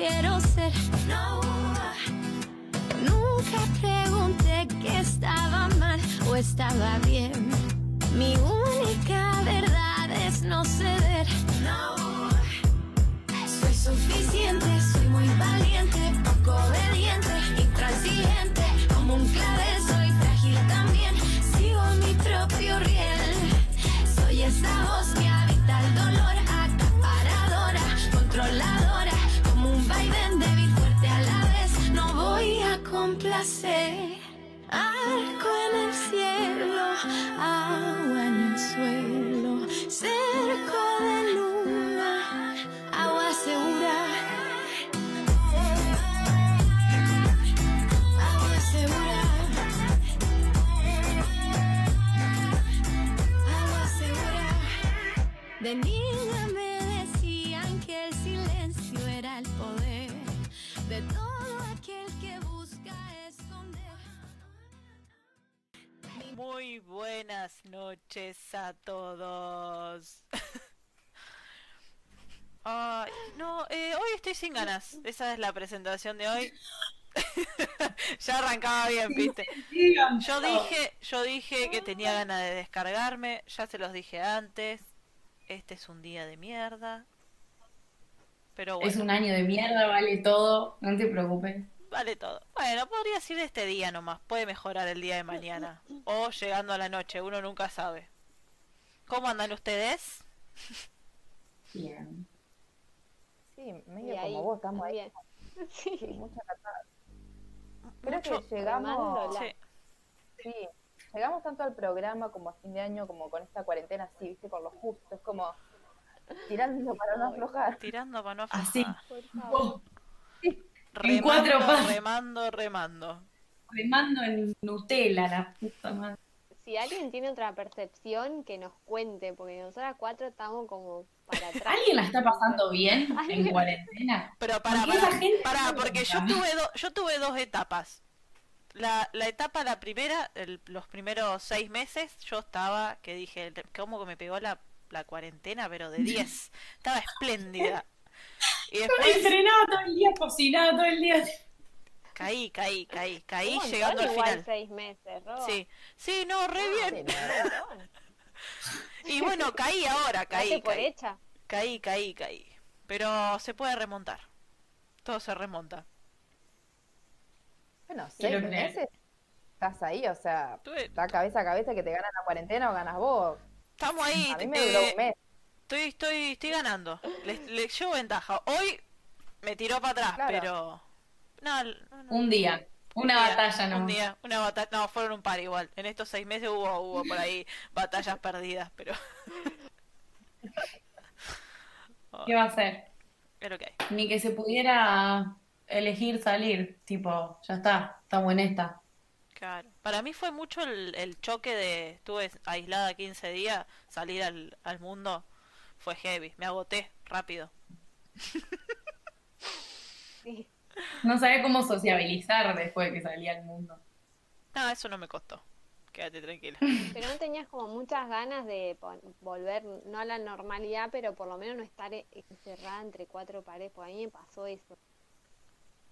quiero ser. No. Nunca pregunté que estaba mal o estaba bien. Mi única verdad es no ceder. No. Soy suficiente, soy muy valiente, poco obediente, intransigente. Como un clavel soy frágil también. Sigo mi propio riel. Soy esa voz complacer. Arco en el cielo, agua Muy buenas noches a todos. No, eh, hoy estoy sin ganas. Esa es la presentación de hoy. ya arrancaba bien, viste. Yo dije, yo dije que tenía ganas de descargarme, ya se los dije antes. Este es un día de mierda. Pero bueno, Es un año de mierda, vale todo, no te preocupes. Vale todo. Bueno, podría decir este día nomás, puede mejorar el día de mañana. O llegando a la noche, uno nunca sabe. ¿Cómo andan ustedes? Bien. Sí, medio ahí, como vos, estamos ahí. también. Sí, Sí, mucha catada. Creo Mucho- que llegamos. Sí. sí, llegamos tanto al programa como a fin de año, como con esta cuarentena así, viste, por lo justo, es como tirando para no aflojar. Tirando para no Así. aflojar. Por favor. En cuatro Remando, pasos. remando, remando. Remando en Nutella, la puta madre. Si alguien tiene otra percepción, que nos cuente, porque nosotras cuatro estamos como para atrás. ¿Alguien la está pasando bien en cuarentena? Pero para, ¿Por qué para, gente para, porque yo tuve, do- yo tuve dos etapas. La, la etapa, la primera, el- los primeros seis meses, yo estaba, que dije, ¿cómo que me pegó la, la cuarentena? Pero de 10. Estaba espléndida. Y después entrenaba todo el día, cocinaba todo el día. caí, caí, caí, caí montón llegando al igual final. seis meses, Ro. Sí, sí, no, re bien. Y bueno, caí ahora, caí, por caí, hecha. caí, caí, caí. Pero se puede remontar. Todo se remonta. Bueno, seis meses estás ahí, o sea, está cabeza a cabeza que te ganan la cuarentena o ganas vos. Estamos ahí. A mí me duró un mes. Estoy, estoy, estoy ganando. Les, les llevo ventaja. Hoy me tiró para atrás, Claro. pero. No, no, no. Un día, una día, batalla Un día, una batalla. No, fueron un par igual. En estos seis meses hubo, hubo por ahí batallas perdidas, pero. ¿Qué va a hacer? Pero. Ni que se pudiera elegir salir, tipo, ya está, estamos en esta. Claro. Para mí fue mucho el, el choque de. Estuve aislada 15 días, salir al, al mundo. Fue heavy. Me agoté rápido. Sí. No sabía cómo sociabilizar después de que salía al mundo. No, eso no me costó. Quédate tranquila. Pero no tenías como muchas ganas de volver, no a la normalidad, pero por lo menos no estar e- encerrada entre cuatro paredes, porque a mí me pasó eso.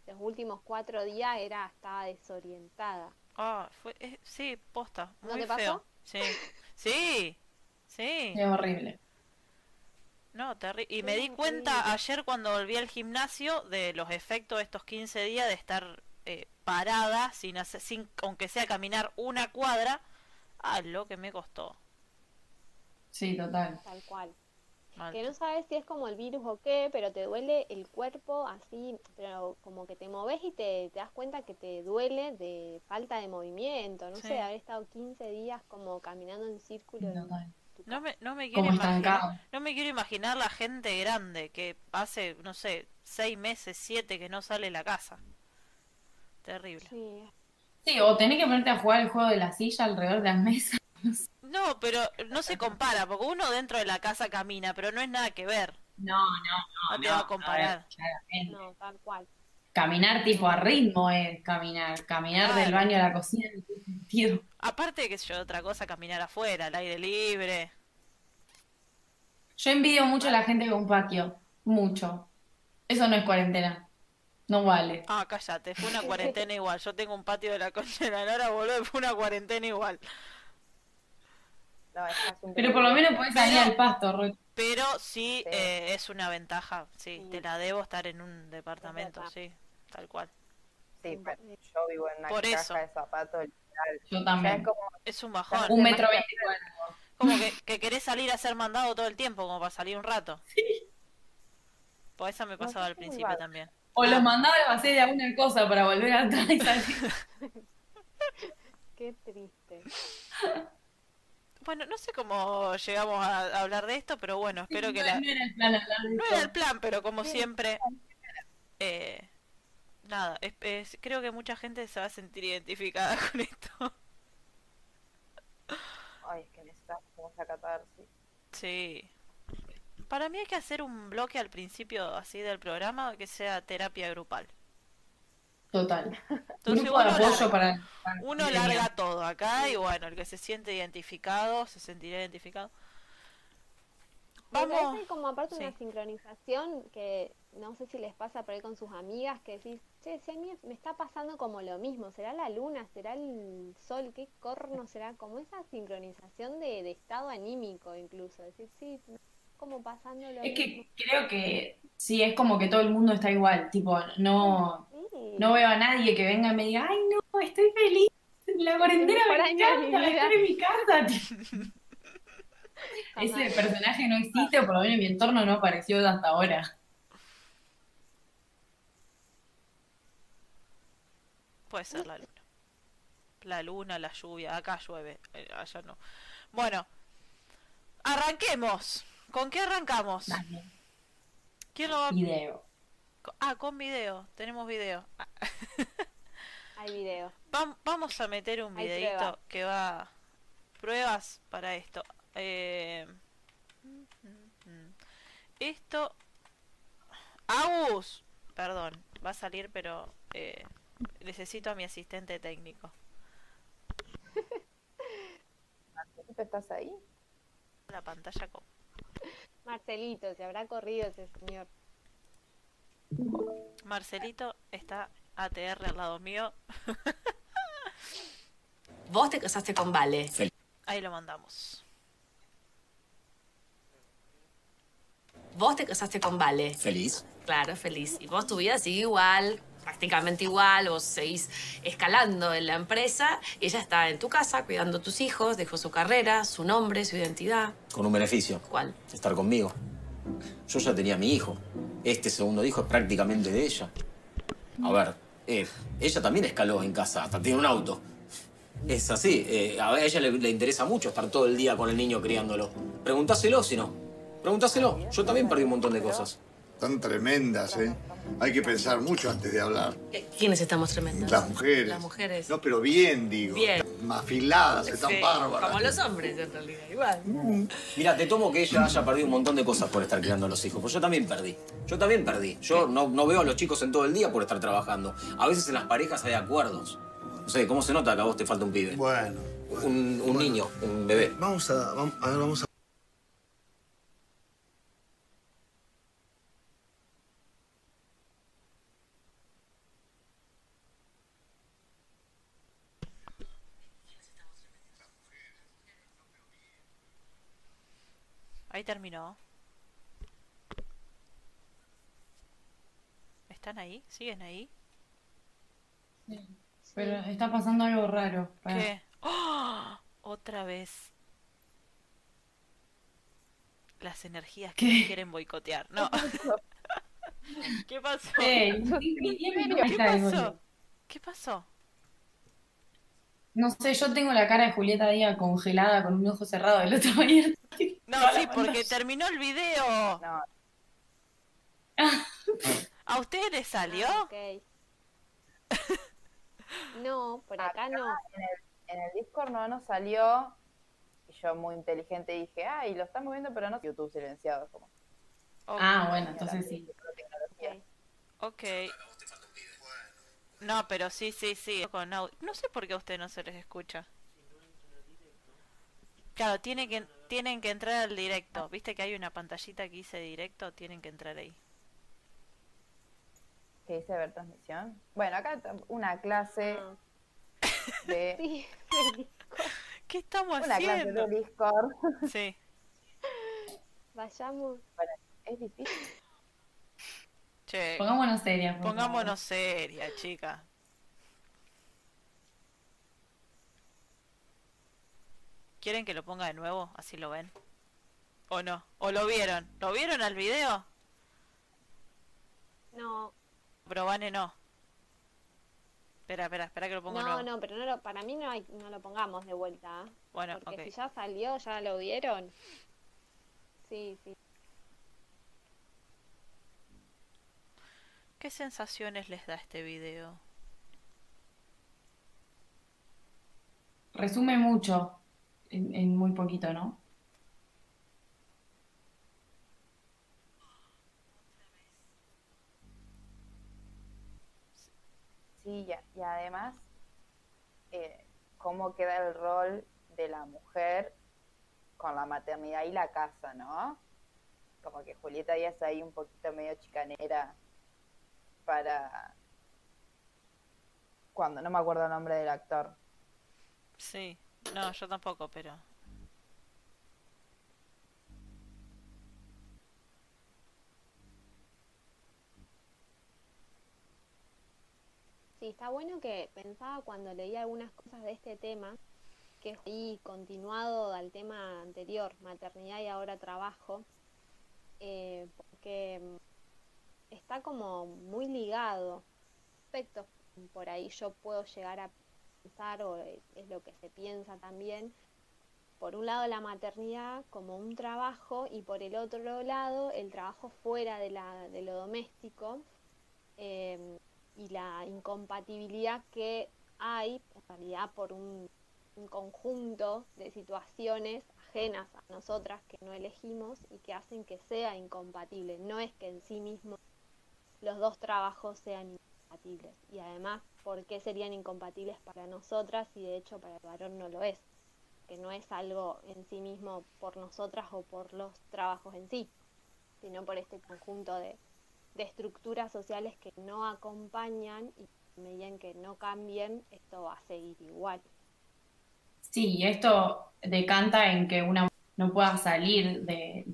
Los últimos cuatro días era, estaba desorientada. Ah, fue, eh, sí, posta. ¿No Muy te pasó? feo. Sí. Sí. Sí. Es horrible. No, terrible. Y me di cuenta ayer cuando volví al gimnasio de los efectos de estos 15 días de estar eh, parada, sin hacer, sin, aunque sea caminar una cuadra. Ah, lo que me costó. Sí, total. Tal cual. Mal. Que no sabes si es como el virus o qué, pero te duele el cuerpo así, pero como que te moves y te, te das cuenta que te duele de falta de movimiento, no Sí. sé, de haber estado 15 días como caminando en círculo. Total. No me, no me quiero imaginar, no me quiero imaginar la gente grande que hace, no sé, seis meses, siete que no sale de la casa. Terrible. Sí, Sí, o tenés que ponerte a jugar el juego de la silla alrededor de las mesas. No, pero no se compara, porque uno dentro de la casa camina, pero no es nada que ver. No, no, No te va a comparar. ver, claramente. no, tal cual. Caminar tipo a ritmo es caminar. Caminar del baño a la cocina no tiene sentido. Aparte, que yo, otra cosa, caminar afuera, al aire libre. Yo envidio mucho a la gente con patio. Mucho. Eso no es cuarentena. No vale. Ah, cállate, fue una cuarentena igual. Yo tengo un patio de la concha de la Nora, boludo, fue una cuarentena igual. No, Pero por lo menos podés salir Pero- al pasto, Ro. Pero sí, Sí. eh, es una ventaja, sí, Sí. te la debo estar en un departamento, sí, tal cual. Sí, pero yo vivo en una Por caja eso. de zapatos, literal. Yo también. es como, Es un bajón. Un metro veinticuatro. Como que, que querés salir a ser mandado todo el tiempo, como para salir un rato. Pues eso me No, pasaba yo al principio también. O Ah. los mandaba a hacer de alguna cosa para volver atrás y salir. Qué triste. Bueno, no sé cómo llegamos a a hablar de esto, pero bueno, espero que no, la... no era el plan hablar de No esto. era el plan, pero como siempre... eh, nada, es- es- creo que mucha gente se va a sentir identificada con esto. ay, es que necesitamos esa catarsis. Sí. Para mí hay que hacer un bloque al principio así del programa que sea terapia grupal. Total. Entonces Grupo uno apoyo larga, para. para- uno larga todo acá y bueno, el que se siente identificado se sentirá identificado. Me Vamos. parece como aparte una sincronización que no sé si les pasa por ahí con sus amigas que decís, che, si a mí me está pasando como lo mismo, será la luna, será el sol, qué corno será, como esa sincronización de, de estado anímico incluso, decir, sí, como pasando lo Es mismo. que creo que sí, es como que todo el mundo está igual. Tipo, no, Sí. no veo a nadie que venga y me diga, ay, no, estoy feliz. La cuarentena me encanta, vida". estar en mi casa. Ese personaje no existe, o por lo menos en mi entorno no apareció hasta ahora. Puede ser la luna. La luna, la lluvia. Acá llueve, eh, allá no. Bueno, arranquemos. ¿Con qué arrancamos? Dale, ¿Quién lo va a... video. Ah, con video. Tenemos video. Ah, Hay video. vam- vamos a meter un videito que va... Pruebas para esto. Eh, Esto... Agus. Perdón, va a salir, pero... eh, necesito a mi asistente técnico. Felipe, ¿Estás ahí? La pantalla con... Marcelito, se habrá corrido ese señor. Marcelito está ATR al lado mío. Vos te casaste con Vale. Ahí lo mandamos. Vos te casaste con Vale. Feliz. Claro, feliz. Y vos tu vida sigue igual, prácticamente igual. Vos seguís escalando en la empresa y ella está en tu casa cuidando a tus hijos, dejó su carrera, su nombre, su identidad. Con un beneficio. ¿Cuál? Estar conmigo. Yo ya tenía a mi hijo. Este segundo hijo es prácticamente de ella. A ver, eh, ella también escaló en casa, hasta tiene un auto. Es así. eh, a ella le, le interesa mucho estar todo el día con el niño criándolo. Preguntáselo si no. Preguntáselo. Yo también perdí un montón de cosas. Tan tremendas, ¿eh? Hay que pensar mucho antes de hablar. ¿Quiénes estamos tremendas? Las mujeres. Las mujeres. No, pero bien, digo. Bien. Afiladas, están bárbaras. Como los hombres, en realidad, igual. Mira, te tomo que ella haya perdido un montón de cosas por estar criando a los hijos. Pues yo también perdí. Yo también perdí. Yo no, no veo a los chicos en todo el día por estar trabajando. A veces en las parejas hay acuerdos. No sé, ¿cómo se nota que a vos te falta un pibe? Bueno, Un, un niño, un bebé. vamos a, vamos, a ver, vamos a... terminó. ¿Están ahí? ¿Siguen ahí? Pero está pasando algo raro. ¿Qué? ¡Oh! Otra vez. Las energías que ¿Qué? me quieren boicotear. No. ¿Qué pasó? ¿Qué pasó? ¿Qué pasó? No sé, yo tengo la cara de Julieta Díaz congelada con un ojo cerrado y el otro abierto. No, sí, porque terminó el video. No, ¿A ustedes les salió? Ah, ok. No, por acá no. en el, en el Discord no nos salió. Y yo muy inteligente dije, ay, lo están moviendo, pero no YouTube silenciado. Como, Ah, bueno, entonces sí. Ok. No, pero sí, sí, sí. Con audio. No sé por qué a ustedes no se les escucha. Claro, tiene que, tienen que entrar al directo. ¿Viste que hay una pantallita que dice directo? Tienen que entrar ahí. ¿Qué dice ver transmisión? Bueno, acá una clase Ah. de... Sí, ¿Qué estamos Una clase haciendo? de Discord. Sí. vayamos. Es difícil. Che, Pongámonos serias. por pongámonos seria, chica. ¿Quieren que lo ponga de nuevo? Así lo ven. ¿O no? ¿O lo vieron? ¿Lo vieron al video? No, Pero Vane no. Espera, espera, espera que lo pongo no, nuevo. no, pero no lo, para mí no, hay, no lo pongamos de vuelta. ¿eh? Bueno, Porque ok. si ya salió, ya lo vieron. Sí, sí. ¿Qué sensaciones les da este video? Resume mucho en, en muy poquito, ¿no? Sí, y, y además, eh, cómo queda el rol de la mujer con la maternidad y la casa, ¿no? Como que Julieta ya es ahí un poquito medio chicanera para... Cuando, no me acuerdo el nombre del actor. Sí. No, yo tampoco, pero... Sí, está bueno que pensaba cuando leía algunas cosas de este tema, que es ahí continuado al tema anterior, maternidad y ahora trabajo, eh, porque mm, está como muy ligado. Aspectos por ahí yo puedo llegar a pensar, o es es lo que se piensa también, por un lado la maternidad como un trabajo y por el otro lado el trabajo fuera de, la, de lo doméstico. em, y la incompatibilidad que hay, en realidad por un conjunto de situaciones ajenas a nosotras que no elegimos y que hacen que sea incompatible. No es que en sí mismo los dos trabajos sean incompatibles. Y además, ¿por qué serían incompatibles para nosotras y de hecho para el varón no lo es? Que no es algo en sí mismo por nosotras o por los trabajos en sí, sino por este conjunto de, estructuras sociales que no acompañan y en medida que no cambien, esto va a seguir igual. Sí, y esto decanta en que una no pueda salir de-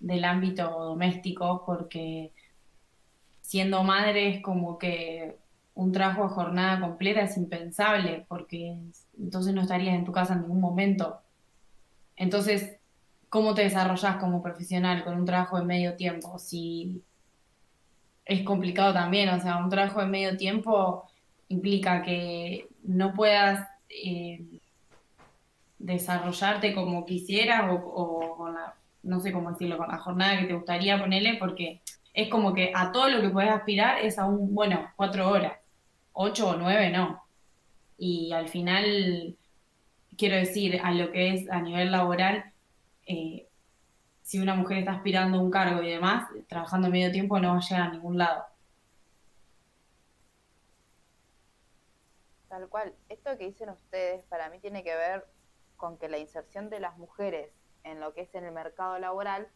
del ámbito doméstico porque siendo madre es como que un trabajo de jornada completa es impensable porque entonces no estarías en tu casa en ningún momento. Entonces, ¿cómo te desarrollas como profesional con un trabajo de medio tiempo? Si es complicado también, o sea, un trabajo de medio tiempo implica que no puedas eh, desarrollarte como quisieras o, o con la, no sé cómo decirlo, con la jornada que te gustaría ponerle, porque es como que a todo lo que puedes aspirar es a un, bueno, cuatro horas, ocho o nueve no. Y al final, quiero decir, a lo que es a nivel laboral, eh, si una mujer está aspirando a un cargo y demás, trabajando medio tiempo no va a llegar a ningún lado. Tal cual. Esto que dicen ustedes para mí tiene que ver con que la inserción de las mujeres en lo que es en el mercado laboral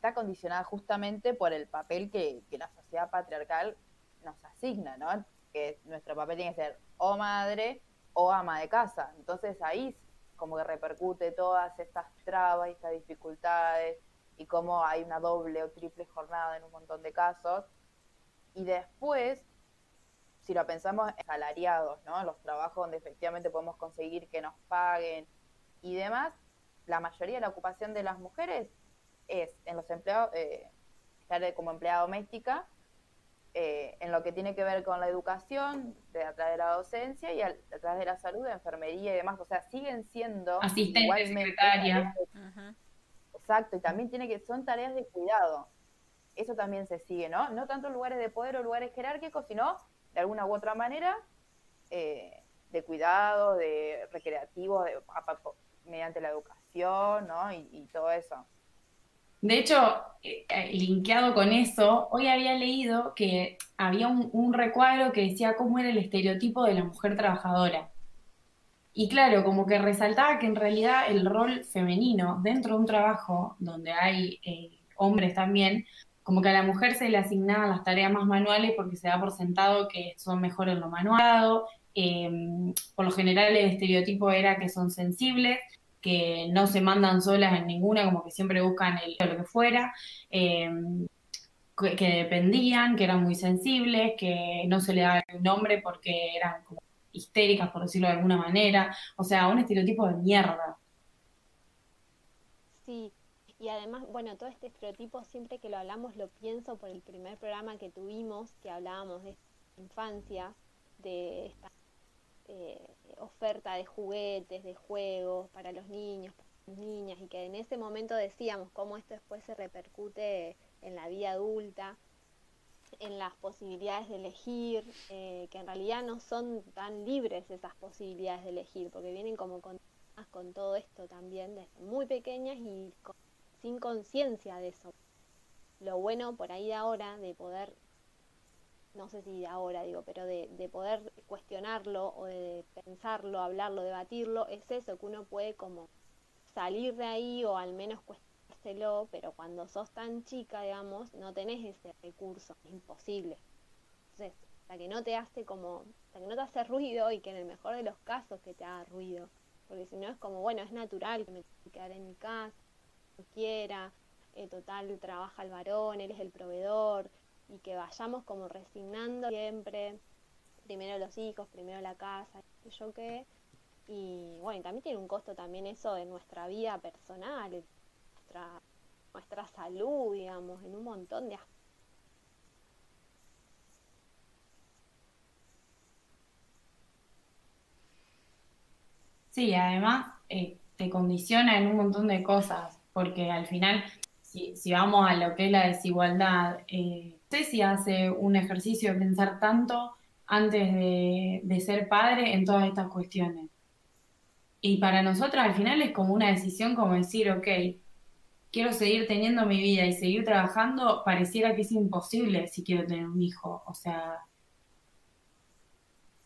está condicionada justamente por el papel que, la sociedad patriarcal nos asigna, ¿no? Que nuestro papel tiene que ser o madre o ama de casa. Entonces ahí como que repercute todas estas trabas y estas dificultades y cómo hay una doble o triple jornada en un montón de casos. Y después si lo pensamos en salariados, ¿no? Los trabajos donde efectivamente podemos conseguir que nos paguen y demás, la mayoría de la ocupación de las mujeres es en los empleados, eh, estar como empleada doméstica, eh, en lo que tiene que ver con la educación, de, a través de la docencia y al- a través de la salud, de enfermería y demás. O sea, siguen siendo Asistente, secretaria. Exacto, y también tiene que, son tareas de cuidado. Eso también se sigue, ¿no? No tanto en lugares de poder o lugares jerárquicos, sino de alguna u otra manera eh, de cuidado, de recreativo, de, a- a- mediante la educación, ¿no? Y, y todo eso. De hecho, eh, eh, linkeado con eso, hoy había leído que había un, recuadro que decía cómo era el estereotipo de la mujer trabajadora. Y claro, como que resaltaba que en realidad el rol femenino dentro de un trabajo donde hay eh, hombres también, como que a la mujer se le asignaban las tareas más manuales porque se da por sentado que son mejor en lo manual. Por lo general el estereotipo era que son sensibles, que no se mandan solas en ninguna, como que siempre buscan el, lo que fuera, em, que, dependían, que eran muy sensibles, que no se le daba un nombre porque eran como histéricas, por decirlo de alguna manera. O sea, un estereotipo de mierda. Sí, y además, bueno, todo este estereotipo, siempre que lo hablamos, lo pienso por el primer programa que tuvimos, que hablábamos de infancia, de esta eh, oferta de juguetes, de juegos para los niños, para las niñas, y que en ese momento decíamos cómo esto después se repercute en la vida adulta, en las posibilidades de elegir, eh, que en realidad no son tan libres esas posibilidades de elegir, porque vienen como con, con todo esto también desde muy pequeñas y sin conciencia de eso. Lo bueno por ahí de ahora de poder, no sé si ahora digo, pero de, de poder cuestionarlo o de pensarlo, hablarlo, debatirlo, es eso, que uno puede como salir de ahí o al menos cuestionar pero cuando sos tan chica, digamos, no tenés ese recurso, es imposible. Entonces, hasta que no te hace como, hasta que no te hace ruido y que en el mejor de los casos que te haga ruido, porque si no es como, bueno, es natural que me tenga que quedar en mi casa, no quiera, eh, total trabaja el varón, él es el proveedor, y que vayamos como resignando siempre, primero los hijos, primero la casa, yo qué, y bueno, también tiene un costo también eso de nuestra vida personal, nuestra, salud, digamos, en un montón de aspectos. Sí, además eh, te condiciona en un montón de cosas, porque al final, si, vamos a lo que es la desigualdad, eh, sé si hace un ejercicio de pensar tanto antes de, ser padre en todas estas cuestiones. Y para nosotras al final es como una decisión como decir, ok, quiero seguir teniendo mi vida y seguir trabajando, pareciera que es imposible si quiero tener un hijo. O sea,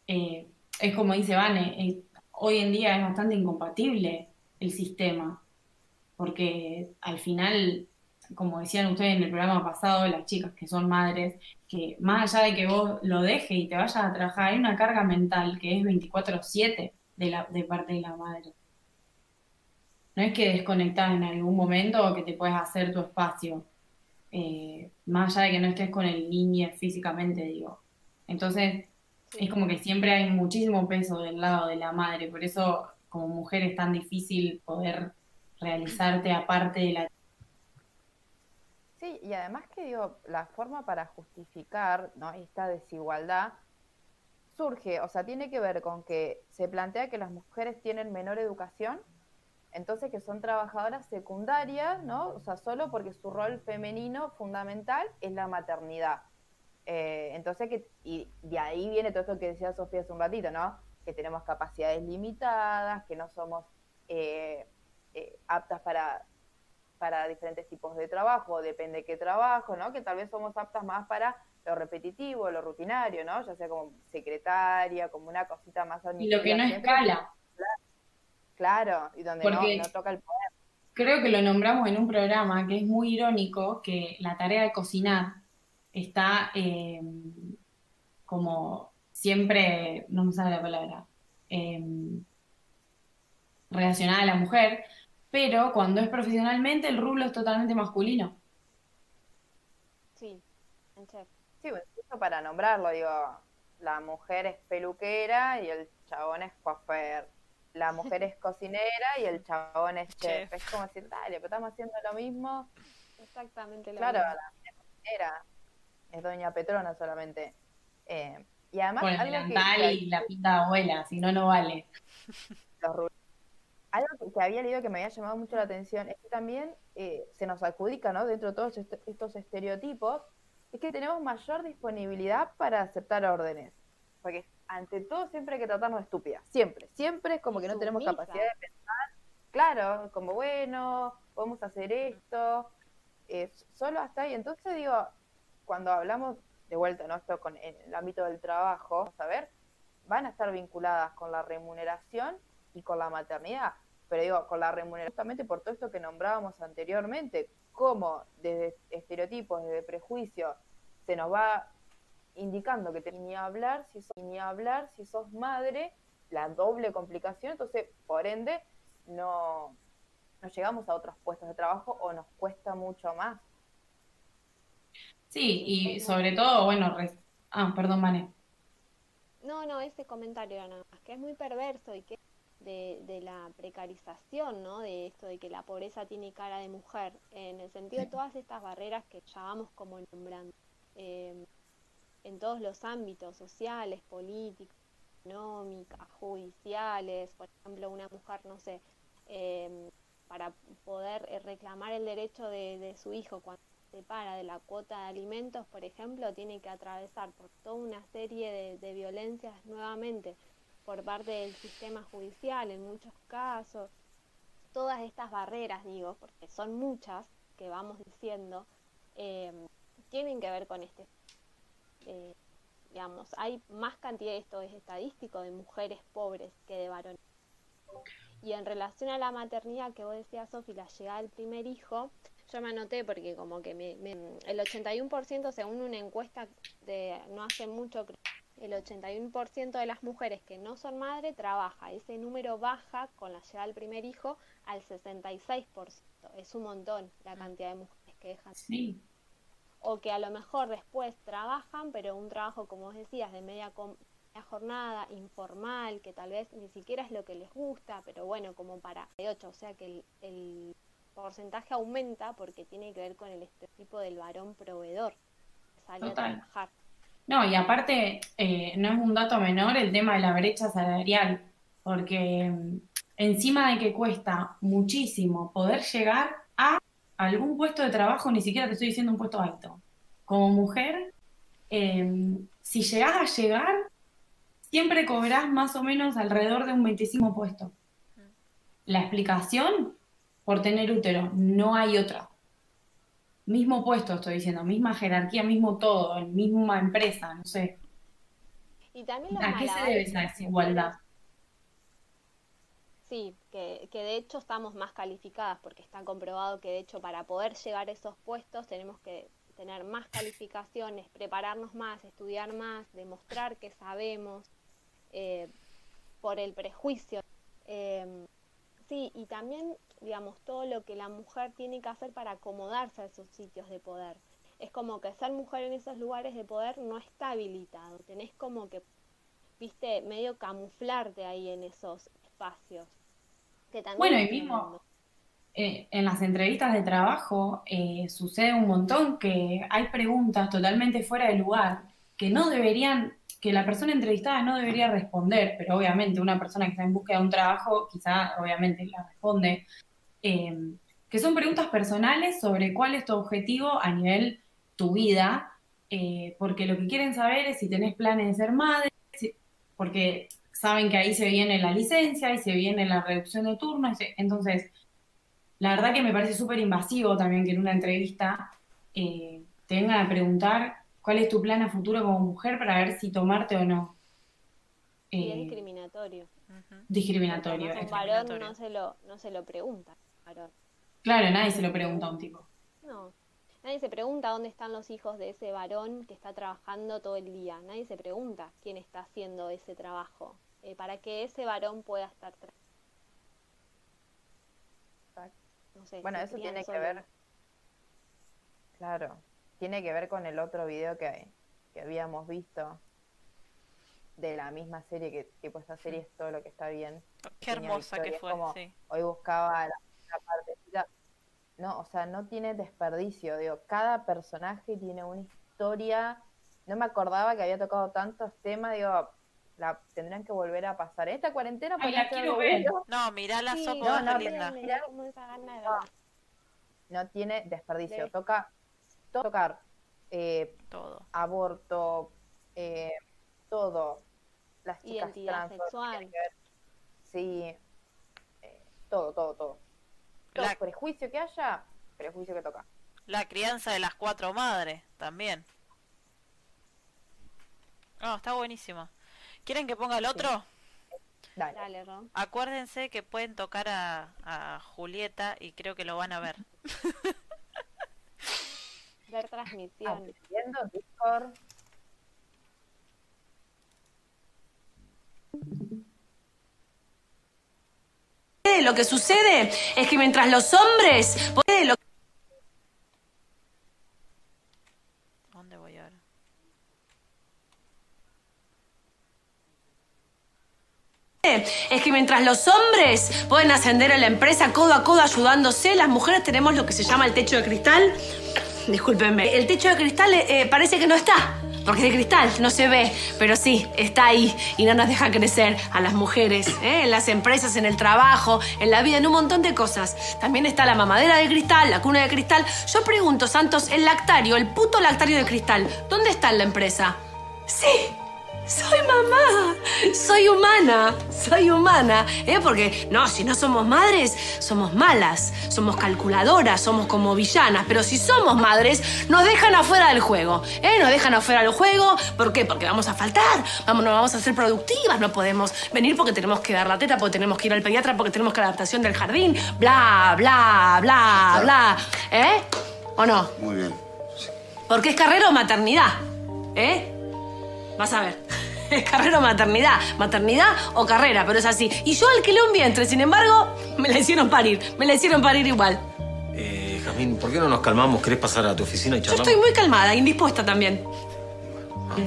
eh, es como dice Vane, eh, hoy en día es bastante incompatible el sistema, porque al final, como decían ustedes en el programa pasado, las chicas que son madres, que más allá de que vos lo dejes y te vayas a trabajar, hay una carga mental que es 24/7 de, de parte de la madre. No es que desconectas en algún momento o que te puedes hacer tu espacio, eh, más allá de que no estés con el niño físicamente, digo. Entonces, es como que siempre hay muchísimo peso del lado de la madre, por eso como mujer es tan difícil poder realizarte aparte de la... Y además que digo, la forma para justificar ¿no? esta desigualdad surge, o sea, tiene que ver con que se plantea que las mujeres tienen menor educación entonces que son trabajadoras secundarias, ¿no? O sea, solo porque su rol femenino fundamental es la maternidad. Eh, entonces, que, y de ahí viene todo esto que decía Sofía hace un ratito, ¿no? Que tenemos capacidades limitadas, que no somos eh, eh, aptas para, para diferentes tipos de trabajo, depende de qué trabajo, ¿no? Que tal vez somos aptas más para lo repetitivo, lo rutinario, ¿no? Ya sea como secretaria, como una cosita más Y lo que no escala. Claro, y donde no, toca el poder. Creo que lo nombramos en un programa que es muy irónico que la tarea de cocinar está eh, como siempre, no me sale la palabra, eh, relacionada a la mujer, pero cuando es profesionalmente el rublo es totalmente masculino. Sí, Sí, justo para nombrarlo, digo, la mujer es peluquera y el chabón es coafer la mujer es cocinera y el chabón es chef. Es como decir, dale, pero estamos haciendo lo mismo. Exactamente lo claro, la cocinera es doña Petrona solamente. Eh, y además, algo que, y la pinta de abuela, si no, no vale. Algo que, había leído que me había llamado mucho la atención es que también eh, se nos adjudica, ¿no? Dentro de todos estos estereotipos, es que tenemos mayor disponibilidad para aceptar órdenes. Porque ante todo siempre hay que tratarnos de estúpidas, siempre, siempre es como que no tenemos capacidad de pensar, claro, como bueno, podemos hacer esto, eh, solo hasta ahí. Entonces digo, cuando hablamos de vuelta, ¿no? Esto con el ámbito del trabajo, a ver, van a estar vinculadas con la remuneración y con la maternidad, pero digo, con la remuneración, justamente por todo esto que nombrábamos anteriormente, cómo desde estereotipos, desde prejuicios, se nos va indicando que te, ni hablar si sos, ni hablar si sos madre, la doble complicación, entonces por ende no, no llegamos a otros puestos de trabajo o nos cuesta mucho más. Sí, y sobre todo, bueno, ah, perdón, Mane. No, no, ese comentario era nada más, que es muy perverso y que de, de, la precarización, ¿no? De esto de que la pobreza tiene cara de mujer, en el sentido de todas estas barreras que ya vamos como nombrando. Eh, en todos los ámbitos sociales, políticos, económicas, judiciales, por ejemplo, una mujer, no sé, eh, para poder eh, reclamar el derecho de, su hijo cuando se para de la cuota de alimentos, por ejemplo, tiene que atravesar por toda una serie de, de violencias nuevamente por parte del sistema judicial en muchos casos. Todas estas barreras, digo, porque son muchas que vamos diciendo, eh, tienen que ver con este eh, digamos, hay más cantidad, esto es estadístico, de mujeres pobres que de varones. Y en relación a la maternidad que vos decías, Sofi, la llegada del primer hijo, yo me anoté porque como que me, el 81% según una encuesta de no hace mucho, el 81% de las mujeres que no son madre trabaja. Ese número baja con la llegada del primer hijo al 66%. Es un montón la cantidad de mujeres que dejan. Sí o que a lo mejor después trabajan, pero un trabajo, como vos decías, de media, jornada, informal, que tal vez ni siquiera es lo que les gusta, pero bueno, como para 8, o sea que el, porcentaje aumenta porque tiene que ver con el estereotipo del varón proveedor que sale a trabajar. No, y aparte, eh, no es un dato menor el tema de la brecha salarial, porque mm, encima de que cuesta muchísimo poder llegar a algún puesto de trabajo, ni siquiera te estoy diciendo un puesto alto. Como mujer, em, si llegás a llegar, siempre cobrás más o menos alrededor de un 25 puesto. La explicación, por tener útero, no hay otra. Mismo puesto, estoy diciendo, misma jerarquía, mismo todo, misma empresa, no sé. Y también ¿A qué se debe esa desigualdad? Sí, que, que, de hecho estamos más calificadas porque está comprobado que de hecho para poder llegar a esos puestos tenemos que tener más calificaciones, prepararnos más, estudiar más, demostrar que sabemos eh, por el prejuicio. Em, sí, y también, digamos, todo lo que la mujer tiene que hacer para acomodarse a esos sitios de poder. Es como que ser mujer en esos lugares de poder no está habilitado, tenés como que, viste, medio camuflarte ahí en esos espacios. bueno, y mismo eh, en las entrevistas de trabajo eh, sucede un montón que hay preguntas totalmente fuera de lugar que no deberían, que la persona entrevistada no debería responder, pero obviamente una persona que está en búsqueda de un trabajo quizá obviamente la responde, em, que son preguntas personales sobre cuál es tu objetivo a nivel tu vida, eh, porque lo que quieren saber es si tenés planes de ser madre, porque saben que ahí se viene la licencia y se viene la reducción de turnos, entonces la verdad que me parece súper invasivo también que en una entrevista eh, te vengan a preguntar cuál es tu plan a futuro como mujer para ver si tomarte o no. y es eh, discriminatorio. Discriminatorio. Un varón no se lo, no se lo pregunta. Claro, nadie se lo pregunta a un tipo. No. Nadie se pregunta dónde están los hijos de ese varón que está trabajando todo el día. Nadie se pregunta quién está haciendo ese trabajo. Eh, para que ese varón pueda estar no sé, bueno, eso tiene que ver, claro, tiene que ver con el otro video que, que habíamos visto de la misma serie, que tipo esta serie es todo lo que está bien. Qué hermosa que fue, sí. Hoy buscaba la, parte No, o sea, no tiene desperdicio, digo, cada personaje tiene una historia. No me acordaba que había tocado tantos temas, digo, la tendrán que volver a pasar. Esta cuarentena Ay, la quiero ver. No, mirá la sopa, no, linda. no, tiene desperdicio. Toca tocar eh, todo. Aborto, eh, todo. Las chicas Identidad sexual. Sí, eh, todo, todo, todo. Todo prejuicio que haya, prejuicio que toca. La crianza de las cuatro madres, también. No, está buenísima. ¿Quieren que ponga el otro? Dale, Ron. Acuérdense que pueden tocar a, a Julieta y creo que lo van a ver. Ver transmisión. Viendo Discord. Lo que sucede es que mientras los hombres... ¿Dónde voy ahora? Es que mientras los hombres pueden ascender en la empresa codo a codo ayudándose, las mujeres tenemos lo que se llama el techo de cristal. Discúlpenme, el techo de cristal eh, parece que no está. Porque de cristal, no se ve, pero sí, está ahí y no nos deja crecer a las mujeres, ¿eh? en las empresas, en el trabajo, en la vida, en un montón de cosas. También está la mamadera de cristal, la cuna de cristal. Yo pregunto, Santos, el lactario, el puto lactario de cristal, ¿dónde está en la empresa? Sí, soy mamá, soy humana, soy humana, ¿eh? Porque no, si no somos madres, somos malas, somos calculadoras, somos como villanas, pero si somos madres, nos dejan afuera del juego, ¿eh? Nos dejan afuera del juego, ¿por qué? Porque vamos a faltar, vamos, no vamos a ser productivas, no podemos venir porque tenemos que dar la teta, porque tenemos que ir al pediatra, porque tenemos que la adaptación del jardín, bla, bla, bla, bla, ¿eh? ¿O no? Muy bien. Porque es carrera o maternidad, ¿eh? Vas a ver. Carrera o maternidad. Maternidad o carrera, pero es así. Y yo alquilé un vientre, sin embargo, me la hicieron parir. Me la hicieron parir igual. Eh, Jazmín, ¿por qué no nos calmamos? ¿Querés pasar a tu oficina y Yo charlamos? estoy muy calmada, indispuesta también.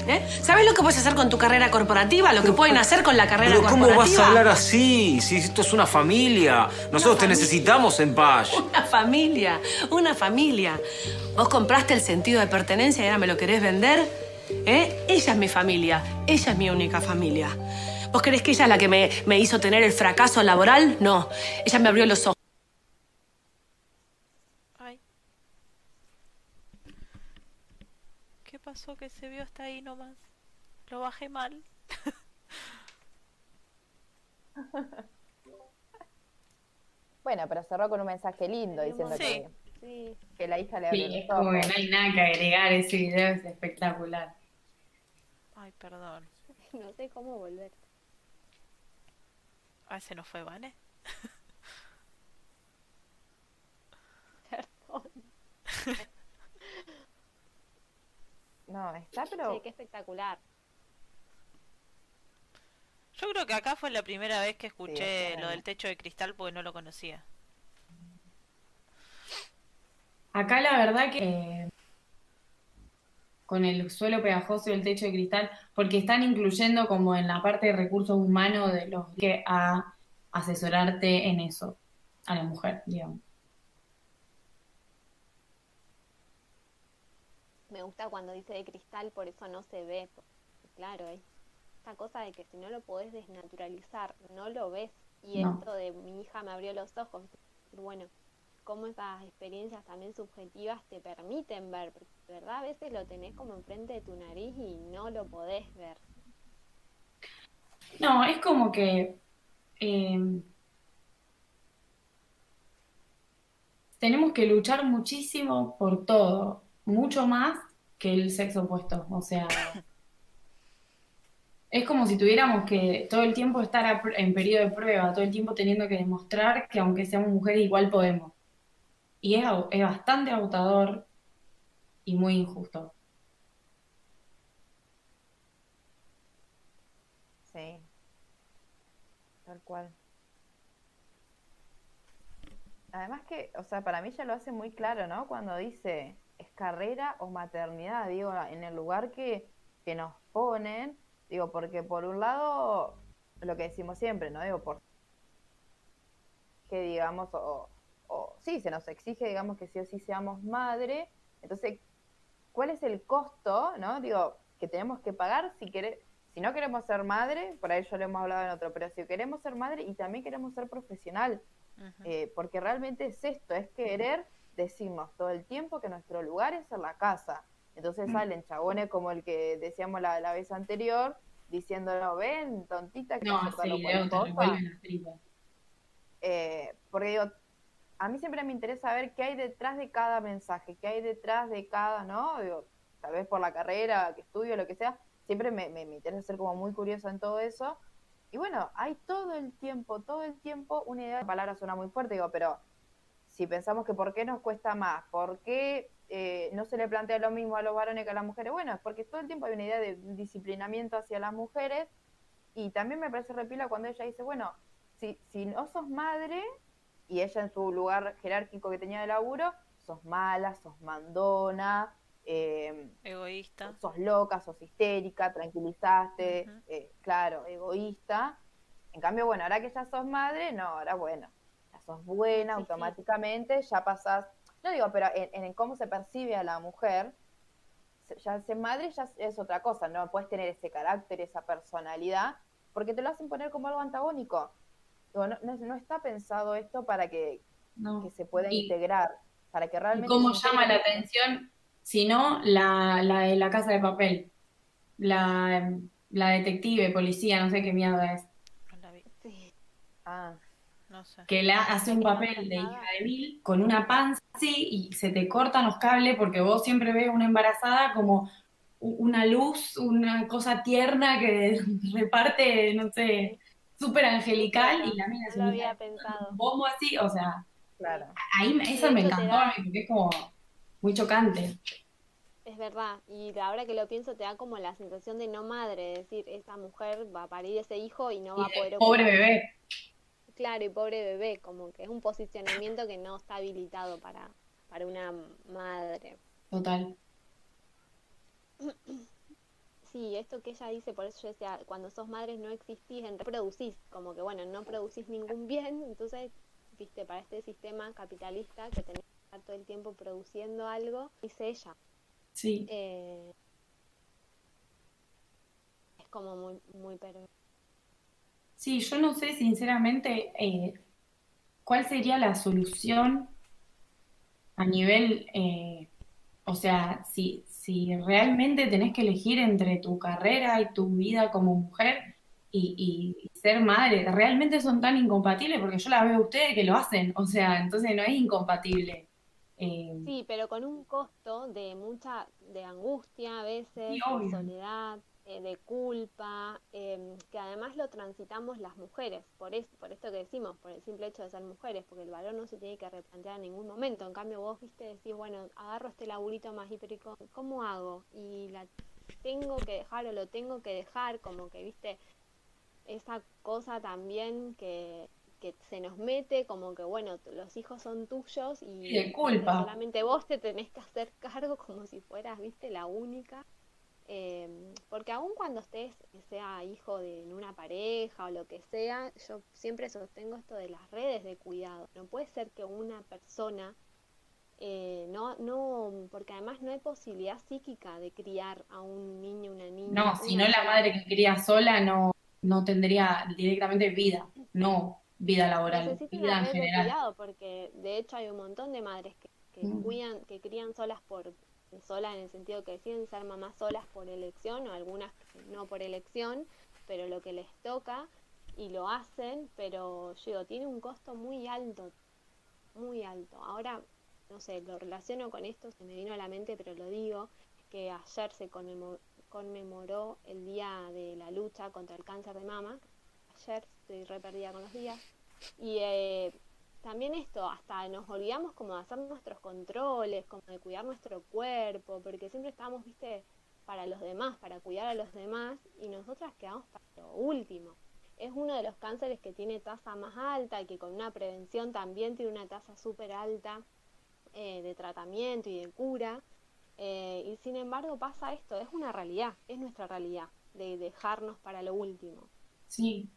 ¿Eh? ¿Sabes lo que puedes hacer con tu carrera corporativa? Lo que pueden hacer con la carrera Pero ¿cómo corporativa. vas a hablar así? Si esto es una familia. Nosotros te familia. necesitamos en paz. Una familia, una familia. Vos compraste el sentido de pertenencia y ahora me lo querés vender. ¿Eh? Ella es mi familia, ella es mi única familia. ¿Vos crees que ella es la que me, me hizo tener el fracaso laboral? No, ella me abrió los ojos. Ay. ¿Qué pasó que se vio hasta ahí nomás? Lo bajé mal. Bueno, pero cerró con un mensaje lindo diciendo Sí. que, Sí. que la hija le abrió Sí, los es como que ojos. no hay nada que agregar, ese video es espectacular. Ay, perdón. No sé cómo volver. Ah, se nos fue, ¿vale? Perdón. No, está, pero Sí, qué espectacular. Yo creo que acá fue la primera vez que escuché lo del techo de cristal porque no lo conocía. Acá la verdad que eh, con el suelo pegajoso y el techo de cristal, porque están incluyendo como en la parte de recursos humanos de los que a asesorarte en eso, a la mujer, digamos. Me gusta cuando dice de cristal, por eso no se ve. Claro, es esta cosa de que si no lo podés desnaturalizar, no lo ves. Y No. esto de mi hija me abrió los ojos. Bueno, cómo esas experiencias también subjetivas te permiten ver. Porque verdad a veces lo tenés como enfrente de tu nariz y no lo podés ver. No, es como que eh, tenemos que luchar muchísimo por todo, mucho más que el sexo opuesto. O sea, es como si tuviéramos que todo el tiempo estar en periodo de prueba, todo el tiempo teniendo que demostrar que aunque seamos mujeres igual podemos. Y es, es bastante agotador y muy injusto. sí. Tal cual. Además que, o sea, para mí ya lo hace muy claro, ¿no? Cuando dice es carrera o maternidad, digo, en el lugar que, que nos ponen, digo, porque por un lado, lo que decimos siempre, ¿no? Digo, por que digamos, o, o sí, se nos exige, digamos, que sí o sí seamos madre, entonces, ¿cuál es el costo, ¿no? Digo, que tenemos que pagar si quere- si no queremos ser madre, por ahí ya lo hemos hablado en otro, pero si queremos ser madre y también queremos ser profesional, eh, porque realmente es esto, es querer decirnos todo el tiempo que nuestro lugar es en la casa. Entonces salen chabones como el que decíamos la, la vez anterior, diciéndolo, ven, tontita, que No, sí, por Leo, te cosa". revuelven las tripas. Eh, porque digo, a mí siempre me interesa ver qué hay detrás de cada mensaje, qué hay detrás de cada, ¿no? Digo, tal vez por la carrera que estudio, lo que sea, siempre me, me, me interesa ser como muy curiosa en todo eso. Y bueno, hay todo el tiempo, todo el tiempo una idea, la palabra suena muy fuerte, digo, pero si pensamos que por qué nos cuesta más, por qué eh, no se le plantea lo mismo a los varones que a las mujeres, bueno, es porque todo el tiempo hay una idea de disciplinamiento hacia las mujeres y también me parece repila cuando ella dice, bueno, si, si no sos madre, y ella en su lugar jerárquico que tenía de laburo, sos mala, sos mandona, eh, egoísta. Sos loca, sos histérica, tranquilizaste, eh, claro, egoísta. En cambio, bueno, ahora que ya sos madre, no, ahora bueno, ya sos buena automáticamente, ya pasás, no digo, pero en, cómo se percibe a la mujer, ya ser madre ya es otra cosa, no puedes tener ese carácter, esa personalidad, porque te lo hacen poner como algo antagónico. No, no, está pensado esto para que, que se pueda integrar, para que realmente... ¿Cómo llama la atención sino la, la de la casa de papel. La, la detective, policía, no sé qué mierda es. Ah, no sé. Que la hace un papel de hija de mil con una panza así y se te cortan los cables porque vos siempre ves una embarazada como una luz, una cosa tierna que reparte, no sé, súper angelical y la mina se había pensado. un bombo así, o sea, claro. ahí eso me encantó porque es como muy chocante. Es verdad, y ahora que lo pienso te da como la sensación de no madre, es decir, esta mujer va a parir ese hijo y no va a poder... Pobre bebé. Claro, y pobre bebé, como que es un posicionamiento que no está habilitado para, para una madre. Total. Sí, esto que ella dice, por eso yo decía, cuando sos madre no existís, en reproducís, como que bueno, no producís ningún bien, entonces, viste, para este sistema capitalista que tenés todo el tiempo produciendo algo, dice ella. Sí. Eh, es como muy, muy Sí, yo no sé sinceramente eh, cuál sería la solución a nivel, eh, o sea, si, si realmente tenés que elegir entre tu carrera y tu vida como mujer y, y, ser madre, realmente son tan incompatibles porque yo la veo a ustedes que lo hacen, o sea, entonces no es incompatible. Eh, sí, pero con un costo de mucha, de angustia a veces, de soledad, eh, de culpa, em, que además lo transitamos las mujeres, por, es, por esto que decimos, por el simple hecho de ser mujeres, porque el valor no se tiene que replantear en ningún momento. En cambio, vos, viste, decís, bueno, agarro este laburito más hiperico, ¿cómo hago? Y la tengo que dejar o lo tengo que dejar, como que, viste, esa cosa también que que se nos mete como que, bueno, los hijos son tuyos y culpa. solamente vos te tenés que hacer cargo como si fueras, viste, la única. Em, porque aun cuando estés, sea hijo de una pareja o lo que sea, yo siempre sostengo esto de las redes de cuidado. No puede ser que una persona, eh, no, no, porque además no hay posibilidad psíquica de criar a un niño, una niña. No, si no la madre que cría sola no, no tendría directamente vida. No, vida laboral, vida en general. Cuidado porque de hecho hay un montón de madres que, que mm. cuidan, que crían solas por solas en el sentido que deciden ser mamás solas por elección o algunas no por elección, pero lo que les toca y lo hacen, pero yo digo, tiene un costo muy alto, muy alto. Ahora, no sé, lo relaciono con esto, se me vino a la mente, pero lo digo, que ayer se conmemoró, conmemoró el día de la lucha contra el cáncer de mama, ayer, estoy re perdida con los días. Y eh, también esto, hasta nos olvidamos como de hacer nuestros controles, como de cuidar nuestro cuerpo, porque siempre estamos, viste, para los demás, para cuidar a los demás, y nosotras quedamos para lo último. Es uno de los cánceres que tiene tasa más alta y que con una prevención también tiene una tasa súper alta eh, de tratamiento y de cura. Eh, y sin embargo pasa esto, es una realidad, es nuestra realidad, de dejarnos para lo último. Sí,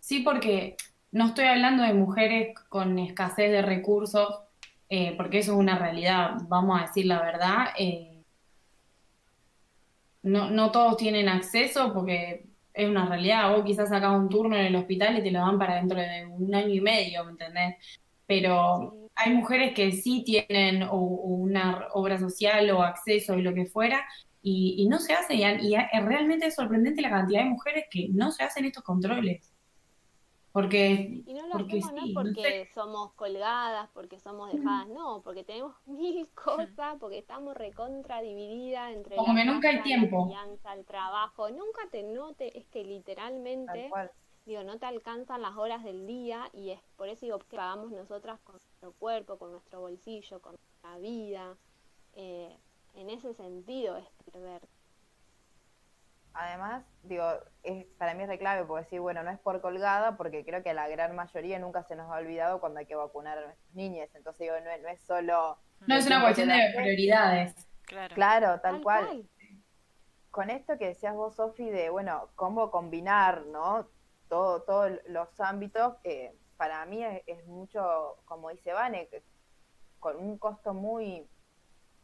Sí, porque no estoy hablando de mujeres con escasez de recursos, eh, porque eso es una realidad, vamos a decir la verdad. Eh, no, no todos tienen acceso porque es una realidad. Vos quizás sacas un turno en el hospital y te lo dan para dentro de un año y medio, ¿me entendés? Pero hay mujeres que sí tienen una obra social o acceso y lo que fuera, y, no se hace. Y, y, realmente es sorprendente la cantidad de mujeres que no se hacen estos controles. Porque, y no lo porque hacemos no porque somos colgadas, porque somos dejadas, no, porque tenemos mil cosas, porque estamos recontra divididas entre Como que nunca hay tiempo. el trabajo. Nunca te note, es que literalmente digo, no te alcanzan las horas del día y es por eso digo que pagamos nosotras con nuestro cuerpo, con nuestro bolsillo, con nuestra vida. Eh, en ese sentido es perder. Además, digo, es, para mí es de clave porque decir, bueno, no es por colgada, porque creo que a la gran mayoría nunca se nos ha olvidado cuando hay que vacunar a nuestros niños. Entonces, digo, no, no es solo. No es una cuestión de prioridades. Claro, claro tal, cual. Con esto que decías vos, Sofi, de, bueno, cómo combinar, ¿no? Todo, todos los ámbitos, eh, para mí es, mucho, como dice Vane, con un costo muy,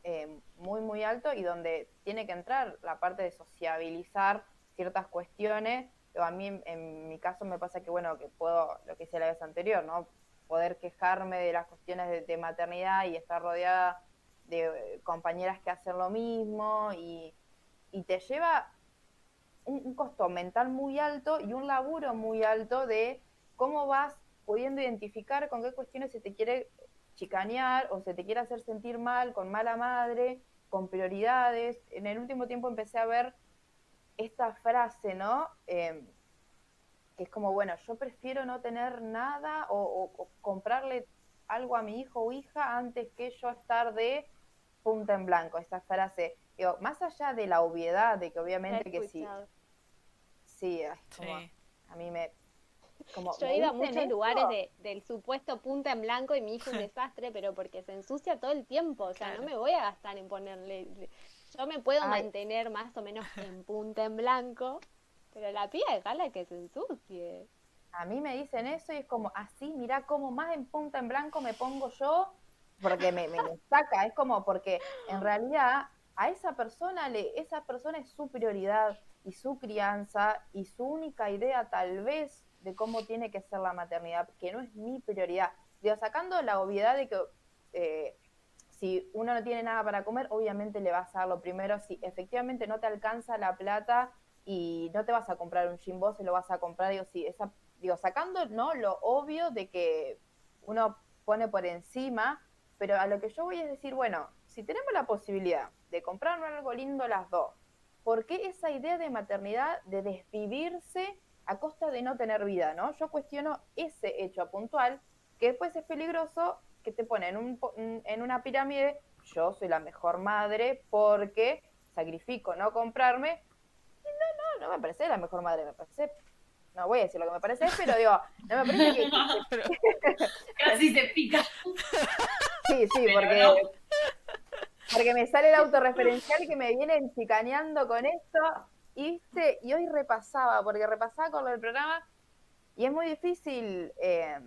eh, muy, muy alto y donde tiene que entrar la parte de sociabilizar ciertas cuestiones. A mí, en mi caso, me pasa que, bueno, que puedo, lo que hice la vez anterior, ¿no? Poder quejarme de las cuestiones de maternidad y estar rodeada de compañeras que hacen lo mismo y, te lleva un, costo mental muy alto y un laburo muy alto de cómo vas pudiendo identificar con qué cuestiones se te quiere chicanear o se te quiere hacer sentir mal, con mala madre, con prioridades. En el último tiempo empecé a ver esta frase, ¿no? Em, que es como, bueno, yo prefiero no tener nada o, comprarle algo a mi hijo o hija antes que yo estar de punta en blanco, esta frase. Digo, más allá de la obviedad de que obviamente que sí. Sí, es como, a mí me... Como, Yo he ido a muchos lugares de, del supuesto punta en blanco y mi hijo un desastre, pero porque se ensucia todo el tiempo, o sea, no me voy a gastar en ponerle... Yo me puedo mantener más o menos en punta en blanco, pero la piba gala que se ensucie. A mí me dicen eso y es como, así, mira cómo más en punta en blanco me pongo yo porque me, me, saca, es como porque en realidad a esa persona le, esa persona es su prioridad y su crianza y su única idea tal vez de cómo tiene que ser la maternidad, que no es mi prioridad. Digo, sacando la obviedad de que eh, si uno no tiene nada para comer, obviamente le vas a dar lo primero. Si efectivamente no te alcanza la plata y no te vas a comprar un gym, se lo vas a comprar, digo, si esa, digo, sacando no lo obvio de que uno pone por encima, pero a lo que yo voy es decir, bueno, si tenemos la posibilidad de comprarnos algo lindo las dos, ¿por qué esa idea de maternidad, de desvivirse a costa de no tener vida, ¿no? Yo cuestiono ese hecho puntual, que después es peligroso, que te pone en, un, en una pirámide, yo soy la mejor madre porque sacrifico no comprarme, y no, no, no me parece la mejor madre, me parece no voy a decir lo que me parece, pero digo, no me parece que... Casi se pica. Sí, sí, porque, porque me sale el autorreferencial que me vienen chicaneando con esto. Y, y hoy repasaba, porque repasaba con lo del programa y es muy difícil. Eh,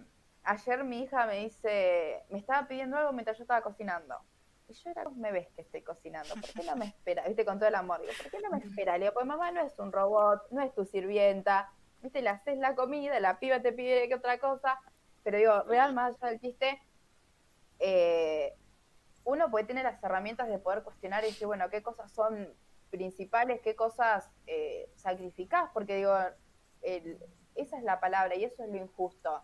ayer mi hija me dice, me estaba pidiendo algo mientras yo estaba cocinando. Y yo era, me ves que estoy cocinando, ¿por qué no me espera? Viste, con todo el amor, digo, ¿por qué no me espera? Le digo, pues mamá no es un robot, no es tu sirvienta, viste, le haces la comida, la piba te pide que otra cosa, pero digo, real, más allá del chiste, eh, uno puede tener las herramientas de poder cuestionar y decir, bueno, qué cosas son principales, qué cosas eh, sacrificás, porque digo, esa es la palabra y eso es lo injusto.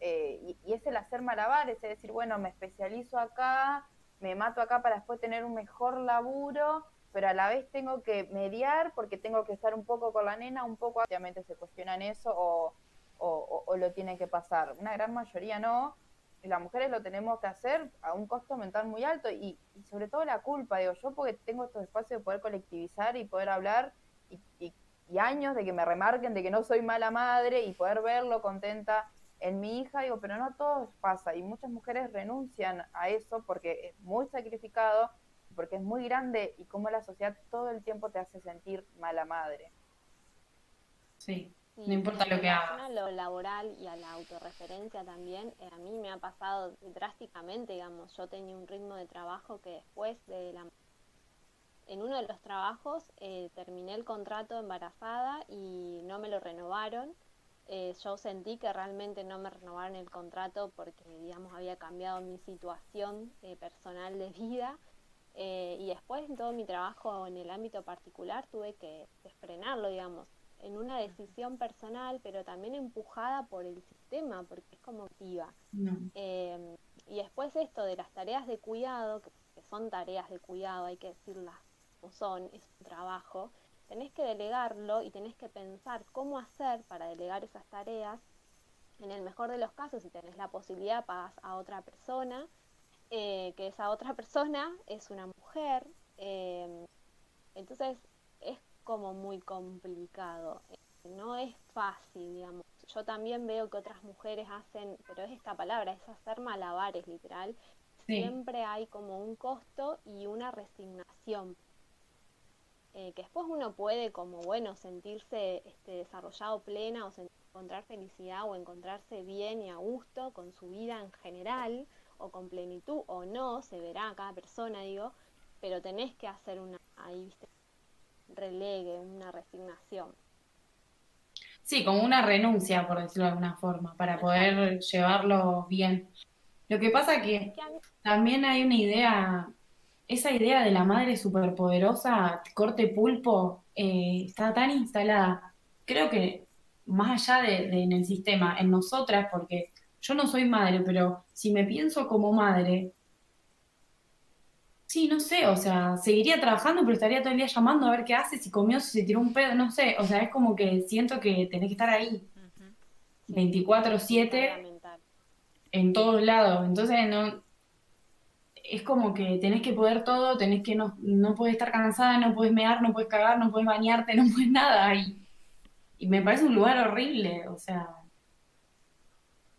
Eh, y, es el hacer malabares, es decir, bueno, me especializo acá, me mato acá para después tener un mejor laburo, pero a la vez tengo que mediar porque tengo que estar un poco con la nena, un poco, obviamente se cuestionan eso o, o, lo tienen que pasar. Una gran mayoría no, y las mujeres lo tenemos que hacer a un costo mental muy alto y, sobre todo la culpa, digo yo, porque tengo estos espacios de poder colectivizar y poder hablar y, y, años de que me remarquen de que no soy mala madre y poder verlo contenta en mi hija, digo, pero no todo pasa y muchas mujeres renuncian a eso porque es muy sacrificado porque es muy grande y como la sociedad todo el tiempo te hace sentir mala madre. Sí, no importa lo que hagas. A lo laboral y a la autorreferencia también, eh, a mí me ha pasado drásticamente, digamos, yo tenía un ritmo de trabajo que después de la... En uno de los trabajos eh, terminé el contrato embarazada y no me lo renovaron. Eh, yo sentí que realmente no me renovaron el contrato porque, digamos, había cambiado mi situación personal de vida eh, y después en todo mi trabajo en el ámbito particular tuve que frenarlo, digamos, en una decisión personal, pero también empujada por el sistema, porque es como activa. Eh, y después esto de las tareas de cuidado, que, son tareas de cuidado, hay que decirlas como son, es un trabajo, tenés que delegarlo y tenés que pensar cómo hacer para delegar esas tareas. En el mejor de los casos, si tenés la posibilidad, pagas a otra persona, eh, que esa otra persona es una mujer. Eh, entonces es como muy complicado. No es fácil, digamos. Yo también veo que otras mujeres hacen, pero es esta palabra, es hacer malabares, literal. Siempre hay como un costo y una resignación eh, que después uno puede como, bueno, sentirse este, desarrollado plena o encontrar felicidad o encontrarse bien y a gusto con su vida en general o con plenitud o no, se verá a cada persona, digo, pero tenés que hacer una, ahí, viste, relegue, una resignación. Sí, como una renuncia, por decirlo de alguna forma, para poder llevarlo bien. Lo que pasa que también hay una idea esa idea de la madre superpoderosa, corte pulpo, eh, está tan instalada. Creo que más allá de, en el sistema, en nosotras, porque yo no soy madre, pero si me pienso como madre, sí, no sé, o sea, seguiría trabajando, pero estaría todo el día llamando a ver qué hace, si comió, si se tiró un pedo, no sé, o sea, es como que siento que tenés que estar ahí, 24/7, en todos lados, entonces no, es como que tenés que poder todo, tenés que no, no puedes estar cansada, no puedes mear, no puedes cagar, no puedes bañarte, no puedes nada. Y, y me parece un lugar horrible, o sea.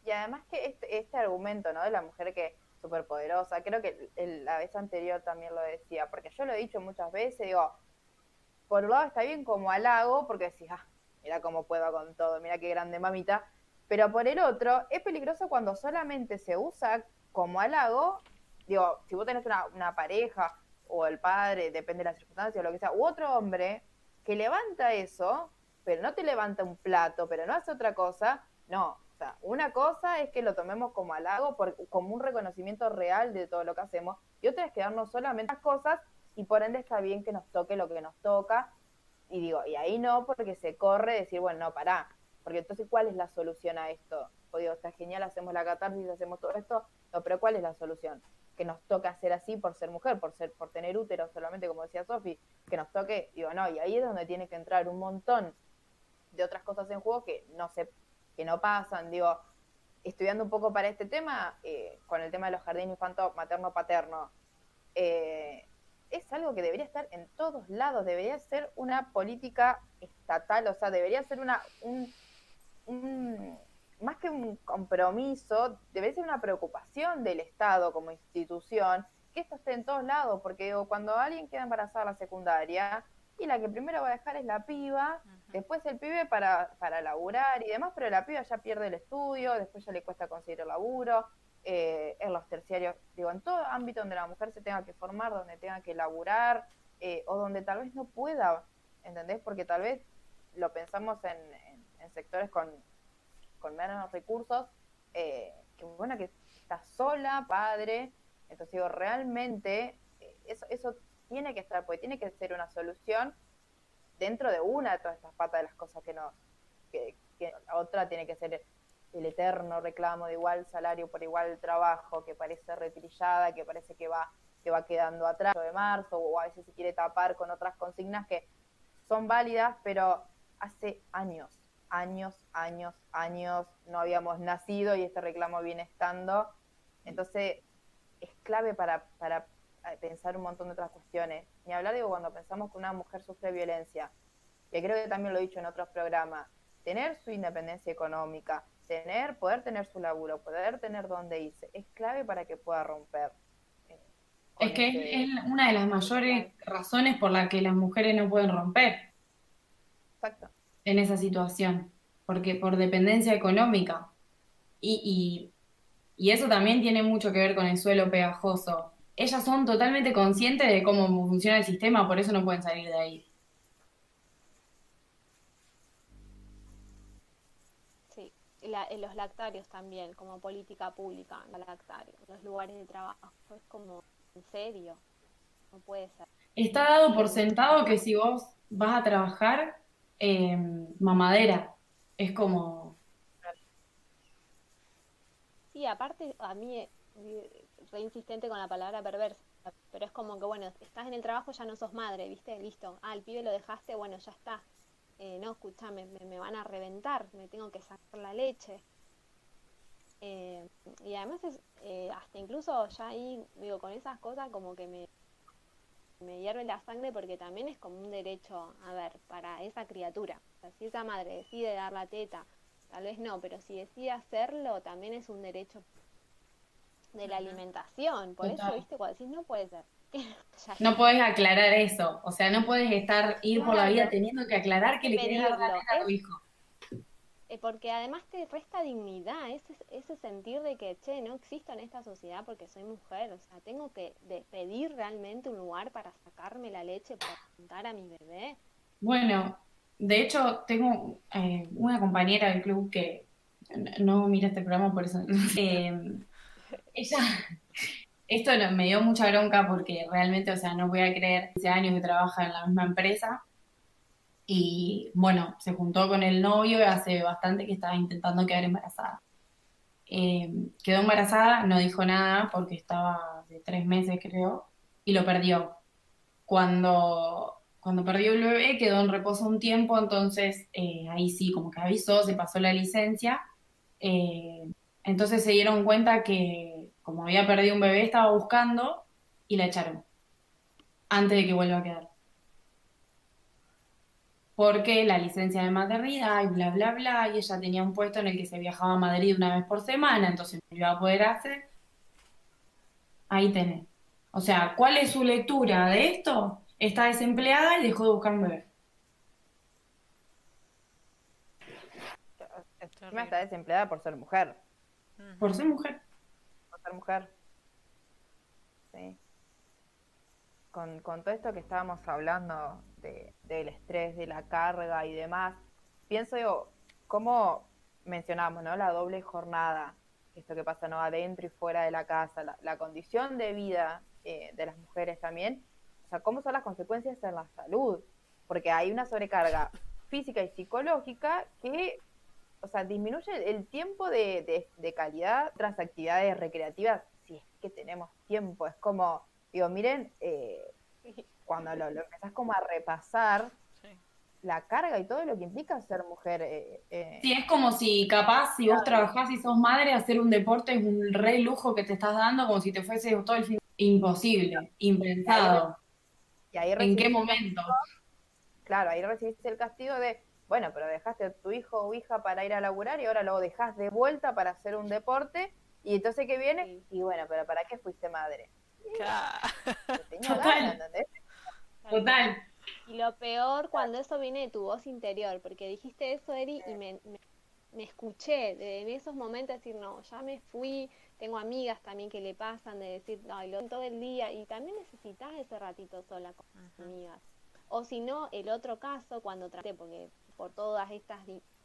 Y además que este, este argumento, ¿no? De la mujer que es superpoderosa, creo que la vez anterior también lo decía, porque yo lo he dicho muchas veces, digo, por un lado está bien como halago, porque decís, ah, mira cómo puedo con todo, mira qué grande mamita, pero por el otro, es peligroso cuando solamente se usa como halago digo, si vos tenés una, una pareja o el padre, depende de las circunstancias o lo que sea, u otro hombre que levanta eso, pero no te levanta un plato, pero no hace otra cosa, no. Sea, una cosa es que lo tomemos como halago, por, como un reconocimiento real de todo lo que hacemos, y otra es quedarnos solamente las cosas, y por ende está bien que nos toque lo que nos toca, y digo, y ahí no, porque se corre decir, bueno, no, pará, porque entonces, ¿cuál es la solución a esto? O digo, está genial, hacemos la catarsis, hacemos todo esto, no, pero ¿cuál es la solución? que nos toca hacer así por ser mujer, por ser, por tener útero solamente, como decía Sofi, que nos toque, digo, no, y ahí es donde tiene que entrar un montón de otras cosas en juego que no se, que no pasan, digo, estudiando un poco para este tema, eh, con el tema de los jardines infanto materno paterno, eh, es algo que debería estar en todos lados, debería ser una política estatal, o sea, debería ser una un, más que un compromiso, debe ser una preocupación del Estado como institución que esto esté en todos lados, porque cuando alguien queda embarazada en la secundaria, y la que primero va a dejar es la piba, después el pibe para, para laburar y demás, pero la piba ya pierde el estudio, después ya le cuesta conseguir el laburo, eh, en los terciarios, digo, en todo ámbito donde la mujer se tenga que formar, donde tenga que laburar, eh, o donde tal vez no pueda, ¿entendés? Porque tal vez lo pensamos en sectores con, con menos recursos, eh, que bueno, que está sola, padre, entonces digo, realmente eh, eso, eso tiene que estar, porque tiene que ser una solución dentro de una de todas estas patas de las cosas que no, que, la otra tiene que ser el eterno reclamo de igual salario por igual trabajo, que parece retrillada, que parece que va, que va quedando atrás de marzo, o a veces se quiere tapar con otras consignas que son válidas, pero hace años años, años, años no habíamos nacido y este reclamo viene estando. Entonces, es clave para, para pensar un montón de otras cuestiones. Ni hablar, digo, cuando pensamos que una mujer sufre violencia, que creo que también lo he dicho en otros programas, tener su independencia económica, tener, poder tener su laburo, poder tener dónde irse, es clave para que pueda romper. Eh, es que este es una de las mayores razones por las que las mujeres no pueden romper. Exacto en esa situación, porque por dependencia económica. Y, y, eso también tiene mucho que ver con el suelo pegajoso. Ellas son totalmente conscientes de cómo funciona el sistema, por eso no pueden salir de ahí. Sí, los lactarios también, como política pública, los lactarios, los lugares de trabajo, es como, en serio, no puede ser. Está dado por sentado que si vos vas a trabajar, eh, mamadera. Es como... Sí, aparte a mí, eh, re insistente con la palabra perversa, pero es como que, bueno, estás en el trabajo, ya no sos madre, ¿viste? Listo. Ah, el pibe lo dejaste, bueno, ya está. Eh, no, escúchame, me, van a reventar, me tengo que sacar la leche. Eh, y además es, eh, hasta incluso ya ahí, digo, con esas cosas como que me, me hierve la sangre porque también es como un derecho, a ver, para esa criatura. O sea, si esa madre decide dar la teta, tal vez no, pero si decide hacerlo, también es un derecho de la alimentación. Por eso, viste, cuando decís, no puede ser. no puedes aclarar eso. O sea, no puedes estar, ir por la vida teniendo que aclarar que le querés dar a tu hijo. Eh, porque además te resta dignidad, ese, ese sentir de que, che, no existo en esta sociedad porque soy mujer, o sea, tengo que pedir realmente un lugar para sacarme la leche, para juntar a mi bebé. Bueno, de hecho, tengo eh, una compañera del club que no mira este programa, por eso. Eh, ella, esto me dio mucha bronca porque realmente, o sea, no voy a creer, hace años que trabaja en la misma empresa y bueno, se juntó con el novio y hace bastante que estaba intentando quedar embarazada. Eh, quedó embarazada, no dijo nada porque estaba de tres meses creo y lo perdió. Cuando, cuando perdió el bebé quedó en reposo un tiempo, entonces eh, ahí sí, como que avisó, se pasó la licencia. Eh, entonces se dieron cuenta que como había perdido un bebé estaba buscando y la echaron antes de que vuelva a quedar porque la licencia de maternidad y bla, bla, bla, y ella tenía un puesto en el que se viajaba a Madrid una vez por semana, entonces no iba a poder hacer. Ahí tenés. O sea, ¿cuál es su lectura de esto? Está desempleada y dejó de buscar un bebé. está desempleada por ser mujer. Por ser mujer. Mujer. Con, con todo esto que estábamos hablando del estrés, de la carga y demás, pienso yo, como mencionamos, ¿no? La doble jornada, esto que pasa, ¿no? Adentro y fuera de la casa, la, condición de vida eh, de las mujeres también, o sea, cómo son las consecuencias en la salud, porque hay una sobrecarga física y psicológica que, o sea, disminuye el tiempo de, de, calidad tras actividades recreativas, si es que tenemos tiempo, es como, digo, miren, eh, cuando lo, empezás como a repasar, la carga y todo lo que implica ser mujer. Eh, eh. Sí, es como si capaz, si vos trabajás y sos madre, hacer un deporte es un re lujo que te estás dando, como si te fuese todo el fin. Imposible, impensado. Y ahí ¿En qué momento? claro, ahí recibiste el castigo de, bueno, pero dejaste a tu hijo o hija para ir a laburar y ahora lo dejás de vuelta para hacer un deporte. Y entonces, ¿qué viene? Y bueno, pero ¿para qué fuiste madre? Total. Total. Y lo peor cuando eso viene de tu voz interior, porque dijiste eso, Eri, y me, me, escuché en esos momentos decir, no, ya me fui, tengo amigas también que le pasan de decir, no, lo todo el día, y también necesitas ese ratito sola con amigas. O si no, el otro caso, cuando traté, porque por todas estas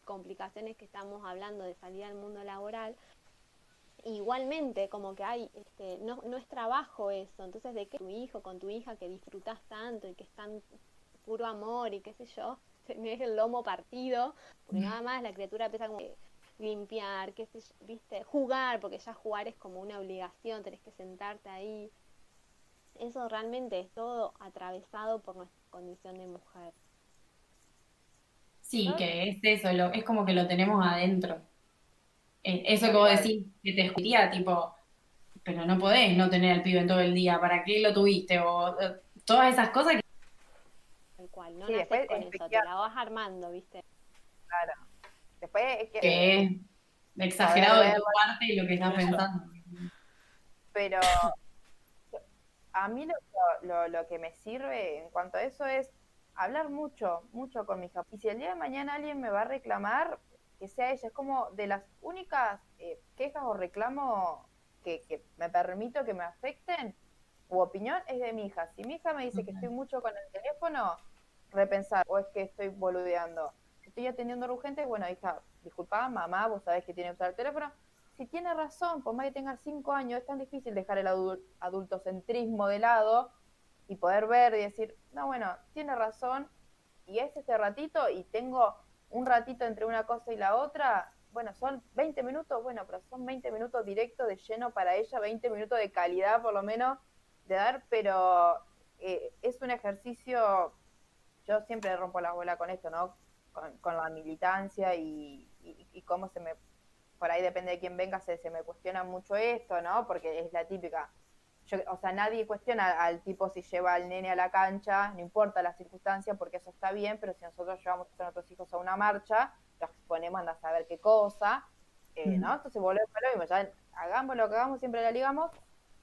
complicaciones que estamos hablando de salir al mundo laboral, igualmente como que hay este, no, no es trabajo eso. Entonces de que tu hijo con tu hija que disfrutas tanto y que es tan puro amor y qué sé yo tenés el lomo partido porque nada más la criatura empieza como limpiar qué sé yo, viste jugar porque ya jugar es como una obligación tenés que sentarte ahí. Eso realmente es todo atravesado por nuestra condición de mujer sí que es eso lo, es como que lo tenemos adentro eh, eso que vos decís, que te escucharía, tipo, pero no podés no tener al pibe en todo el día, ¿para qué lo tuviste? O eh, todas esas cosas que... Tal cual, no sí, con eso, te la vas armando, ¿viste? Claro. Después es que... que es exagerado de tu parte y lo que estás pensando. Pero a mí lo, lo, lo, que me sirve en cuanto a eso es hablar mucho, mucho con mi hija. Y si el día de mañana alguien me va a reclamar, que sea ella. Es como de las únicas eh, quejas o reclamos que, me permito que me afecten, u opinión, es de mi hija. Si mi hija me dice que estoy mucho con el teléfono, repensar, o es que estoy boludeando. estoy atendiendo urgente, bueno, hija, disculpa, mamá, vos sabés que tiene que usar el teléfono. Si tiene razón, por más que tenga cinco años, es tan difícil dejar el adultocentrismo de lado y poder ver y decir, no, bueno, tiene razón, y es ese ratito y tengo un ratito entre una cosa y la otra, bueno, son 20 minutos, bueno, pero son 20 minutos directos de lleno para ella, 20 minutos de calidad por lo menos de dar, pero eh, es un ejercicio, yo siempre rompo la bola con esto, ¿no? Con, la militancia y, y, cómo se me, por ahí depende de quién venga, se, se me cuestiona mucho esto, ¿no? Porque es la típica, o sea, nadie cuestiona al tipo si lleva al nene a la cancha, no importa la circunstancia, porque eso está bien, pero si nosotros llevamos a nuestros hijos a una marcha, los exponemos a saber qué cosa, eh, ¿no? Entonces volvemos a lo mismo, ya hagamos lo que hagamos, siempre la ligamos,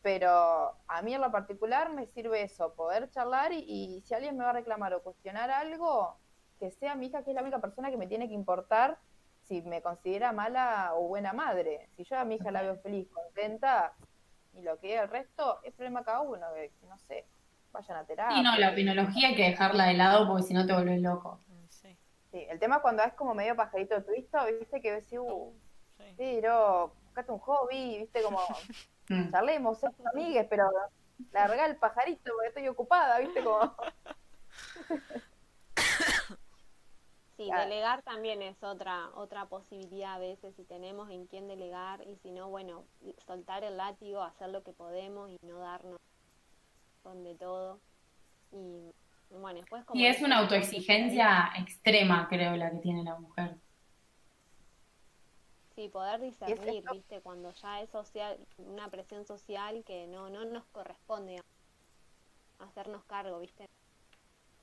pero a mí en lo particular me sirve eso, poder charlar y, si alguien me va a reclamar o cuestionar algo, que sea mi hija, que es la única persona que me tiene que importar si me considera mala o buena madre. Si yo a mi hija la veo feliz, contenta, y lo que es el resto es problema cada uno, que no sé, vayan a terapia. Y no, la pinología hay que dejarla de lado porque si no te vuelves loco. Sí. sí. el tema cuando es como medio pajarito twista, viste que ves, uh, sí. pero buscate un hobby, viste como, mm. charlemos, somos amigues, pero larga el pajarito porque estoy ocupada, viste como... Sí, delegar también es otra otra posibilidad a veces si tenemos en quién delegar y si no, bueno, soltar el látigo, hacer lo que podemos y no darnos con de todo. Y bueno, después como... Y es una autoexigencia extrema, creo, la que tiene la mujer. Sí, poder discernir, ¿viste? Cuando ya es social, una presión social que no, no nos corresponde hacernos cargo, ¿viste?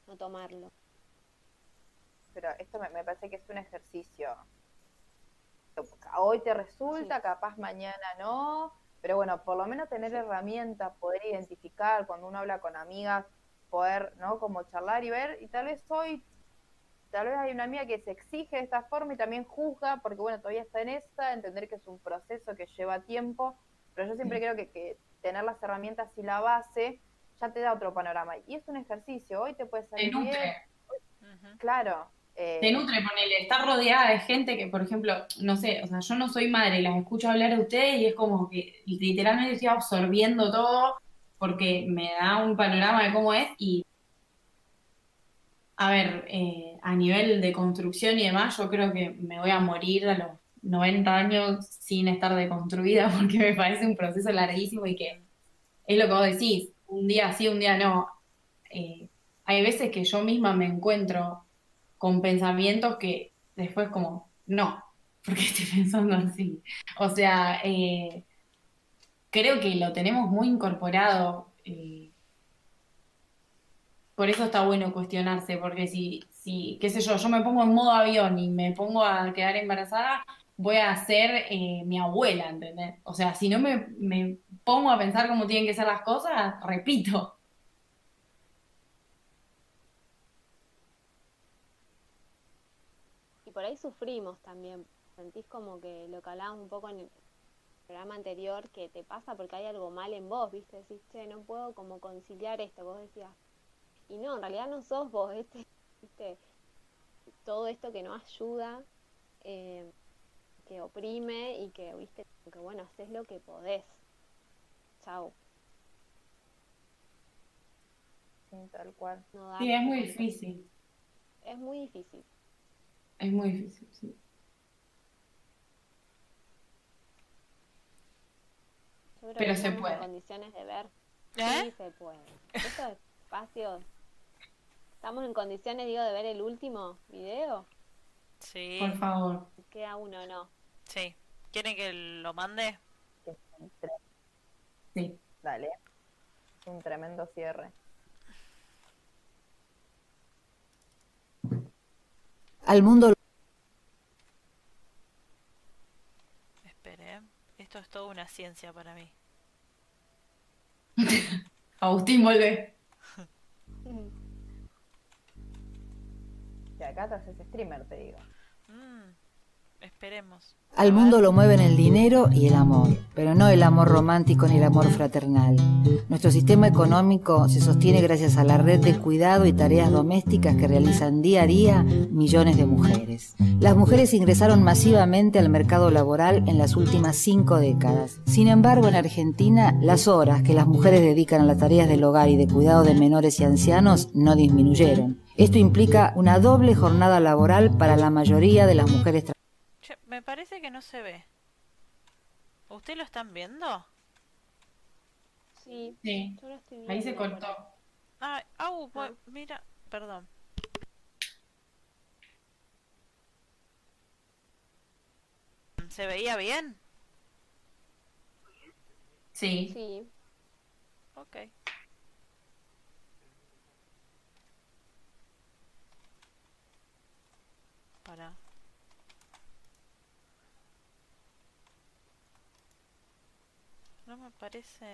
No tomarlo pero esto me, parece que es un ejercicio. Hoy te resulta, capaz mañana no, pero bueno, por lo menos tener herramientas, poder identificar cuando uno habla con amigas, poder, ¿no? Como charlar y ver, y tal vez hoy, tal vez hay una amiga que se exige de esta forma y también juzga, porque bueno, todavía está en esta, entender que es un proceso que lleva tiempo, pero yo siempre creo que, que tener las herramientas y la base ya te da otro panorama. Y es un ejercicio, hoy te puede salir bien. Claro, eh, te nutre, ponele, estar rodeada de gente que, por ejemplo, no sé, o sea, yo no soy madre, las escucho hablar a ustedes y es como que literalmente estoy absorbiendo todo porque me da un panorama de cómo es y, a ver, eh, a nivel de construcción y demás, yo creo que me voy a morir a los 90 años sin estar deconstruida porque me parece un proceso larguísimo y que es lo que vos decís, un día sí, un día no. Eh, hay veces que yo misma me encuentro con pensamientos que después como, no, porque estoy pensando así. O sea, eh, creo que lo tenemos muy incorporado. Eh, por eso está bueno cuestionarse, porque si, si, qué sé yo, yo me pongo en modo avión y me pongo a quedar embarazada, voy a ser eh, mi abuela, ¿entendés? O sea, si no me, me pongo a pensar cómo tienen que ser las cosas, repito, por ahí sufrimos también. Sentís como que lo que hablábamos un poco en el programa anterior, que te pasa porque hay algo mal en vos, ¿viste? Decís, che, no puedo como conciliar esto, vos decías. Y no, en realidad no sos vos, ¿viste? ¿Viste? Todo esto que no ayuda, eh, que oprime y que, ¿viste? Que bueno, haces lo que podés. Chau. Sí, tal cual. sí, es muy difícil. Es muy difícil. Es muy difícil, sí. Pero se puede. En condiciones de ver. ¿Eh? Sí, se puede. Estos espacios. ¿Estamos en condiciones, digo, de ver el último video? Sí. Por favor. Queda uno, ¿no? Sí. ¿Quieren que lo mande? Sí. Dale. Un tremendo cierre. Al mundo. Espere, esto es toda una ciencia para mí. Agustín, vuelve. Y acá te haces streamer, te digo. Esperemos. Al mundo lo mueven el dinero y el amor, pero no el amor romántico ni el amor fraternal. Nuestro sistema económico se sostiene gracias a la red de cuidado y tareas domésticas que realizan día a día millones de mujeres. Las mujeres ingresaron masivamente al mercado laboral en las últimas cinco décadas. Sin embargo, en Argentina, las horas que las mujeres dedican a las tareas del hogar y de cuidado de menores y ancianos no disminuyeron. Esto implica una doble jornada laboral para la mayoría de las mujeres trabajadoras me parece que no se ve. ¿Ustedes lo están viendo? Sí. Sí. Yo lo estoy Ahí se viendo cortó. Ah, au, Ah. mira, perdón. ¿Se veía bien? Sí. Sí. Ok. Para. No me parece...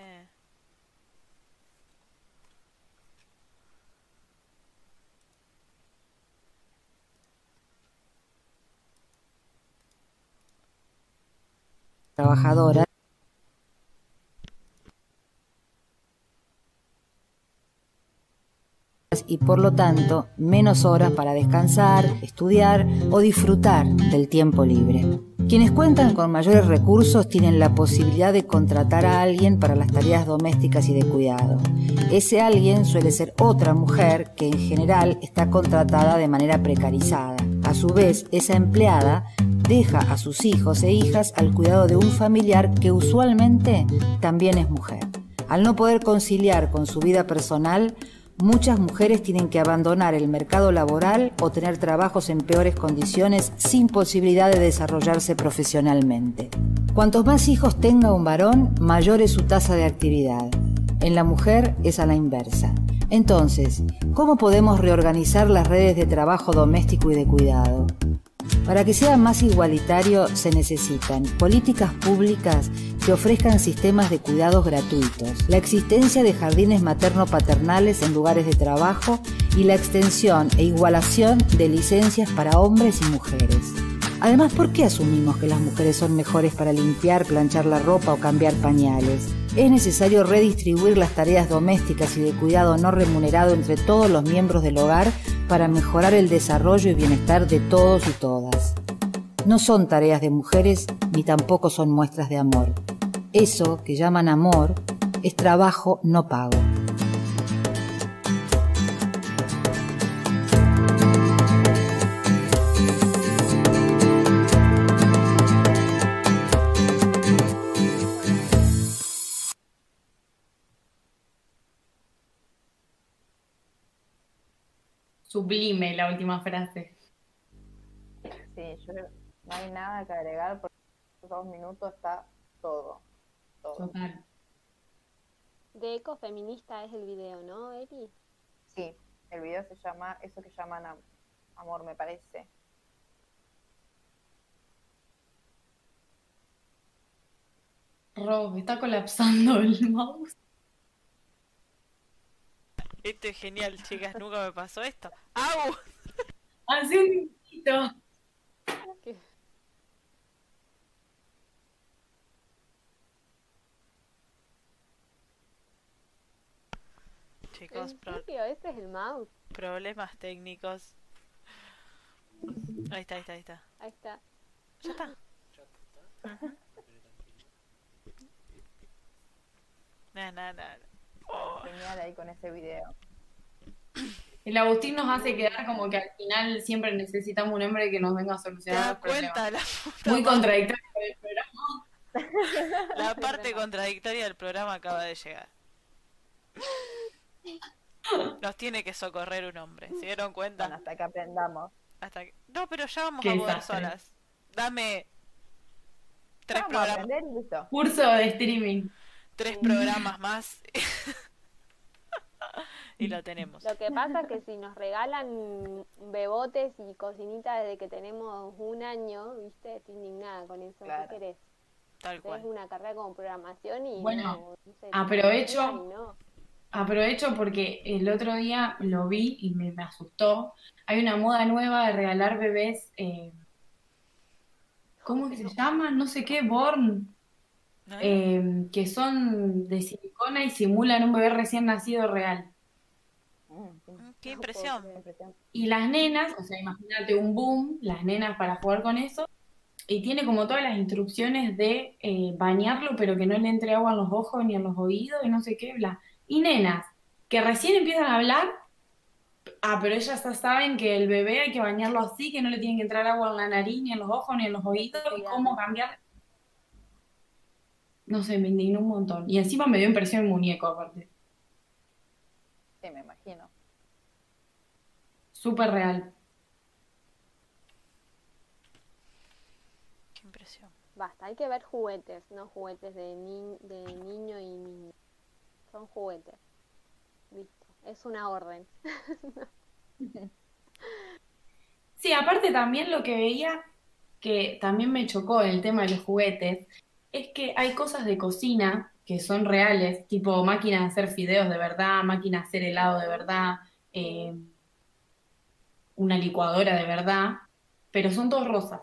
trabajadora. Y por lo tanto menos horas para descansar, estudiar o disfrutar del tiempo libre. Quienes cuentan con mayores recursos tienen la posibilidad de contratar a alguien para las tareas domésticas y de cuidado. Ese alguien suele ser otra mujer que en general está contratada de manera precarizada. A su vez, esa empleada deja a sus hijos e hijas al cuidado de un familiar que usualmente también es mujer. Al no poder conciliar con su vida personal, muchas mujeres tienen que abandonar el mercado laboral o tener trabajos en peores condiciones sin posibilidad de desarrollarse profesionalmente. Cuantos más hijos tenga un varón, mayor es su tasa de actividad. En la mujer es a la inversa. Entonces, ¿cómo podemos reorganizar las redes de trabajo doméstico y de cuidado? Para que sea más igualitario se necesitan políticas públicas que ofrezcan sistemas de cuidados gratuitos, la existencia de jardines materno-paternales en lugares de trabajo y la extensión e igualación de licencias para hombres y mujeres. Además, ¿por qué asumimos que las mujeres son mejores para limpiar, planchar la ropa o cambiar pañales? Es necesario redistribuir las tareas domésticas y de cuidado no remunerado entre todos los miembros del hogar para mejorar el desarrollo y bienestar de todos y todas. No son tareas de mujeres ni tampoco son muestras de amor. Eso que llaman amor es trabajo no pago. Sublime la última frase. Sí, yo no hay nada que agregar porque en dos minutos está todo. Todo. Total. De ecofeminista es el video, ¿no, Eri? Sí, el video se llama Eso que llaman am- amor, me parece. Rob, está colapsando el mouse. Esto es genial, chicas, nunca me pasó esto. ¡Au! Hace un minutito. Chicos, ¿En pro-? ¿Este es el mouse? problemas técnicos. Ahí está, ahí está, ahí está. Ahí está. Ya está. Nah, nah, nah. Oh, Genial ahí con ese video. El Agustín nos hace quedar como que al final siempre necesitamos un hombre que nos venga a ¿Te solucionar das problemas. cuenta la puta Muy madre? contradictorio con el programa. La parte contradictoria del programa acaba de llegar. Nos tiene que socorrer un hombre, ¿se dieron Bueno, cuenta? hasta que aprendamos. Hasta que... No, pero ya vamos a poder solas. Dame tres Vamos a programas. Curso de streaming. tres programas más y lo tenemos. Lo que pasa es que si nos regalan bebotes y cocinitas desde que tenemos un año, ¿viste? Estoy indignada con eso. Claro. ¿Qué querés? Tal Es cual. una carrera como programación y Bueno, no, no sé, aprovecho- no. Aprovecho porque el otro día lo vi y me, me asustó. Hay una moda nueva de regalar bebés. eh, ¿cómo que se llama? No sé qué, Born. Eh, que son de silicona y simulan un bebé recién nacido real. Mm. Mm, Qué impresión. Qué impresión. Y las nenas, o sea, imagínate un boom, las nenas para jugar con eso, y tiene como todas las instrucciones de eh, bañarlo, pero que no le entre agua en los ojos ni en los oídos y no sé qué, bla. Y nenas que recién empiezan a hablar, ah, pero ellas ya saben que el bebé hay que bañarlo así, que no le tiene que entrar agua en la nariz, ni en los ojos, ni en los oídos, y cómo cambiar. No sé, me indignó un montón. Y encima me dio impresión el muñeco, aparte. Sí, me imagino. Súper real. Qué impresión. Basta, hay que ver juguetes, no juguetes de, ni de niño y niña. Son juguetes. Listo. Es una orden. Sí, aparte también lo que veía, que también me chocó el tema de los juguetes, es que hay cosas de cocina que son reales, tipo máquina de hacer fideos de verdad, máquina de hacer helado de verdad, eh, una licuadora de verdad, pero son todos rosas.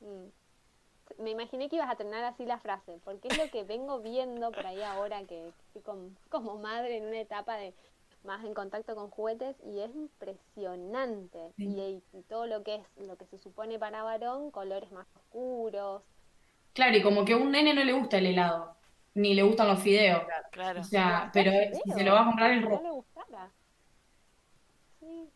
Mm. Me imaginé que ibas a terminar así la frase, porque es lo que vengo viendo por ahí ahora que estoy como, como madre en una etapa de más en contacto con juguetes y es impresionante. Y, y, todo lo que es lo que se supone para varón, colores más oscuros. Claro, y como que a un nene no le gusta el helado, ni le gustan los fideos. Claro. O sea, pero si se lo va a comprar el rojo. No le gustara. Sí.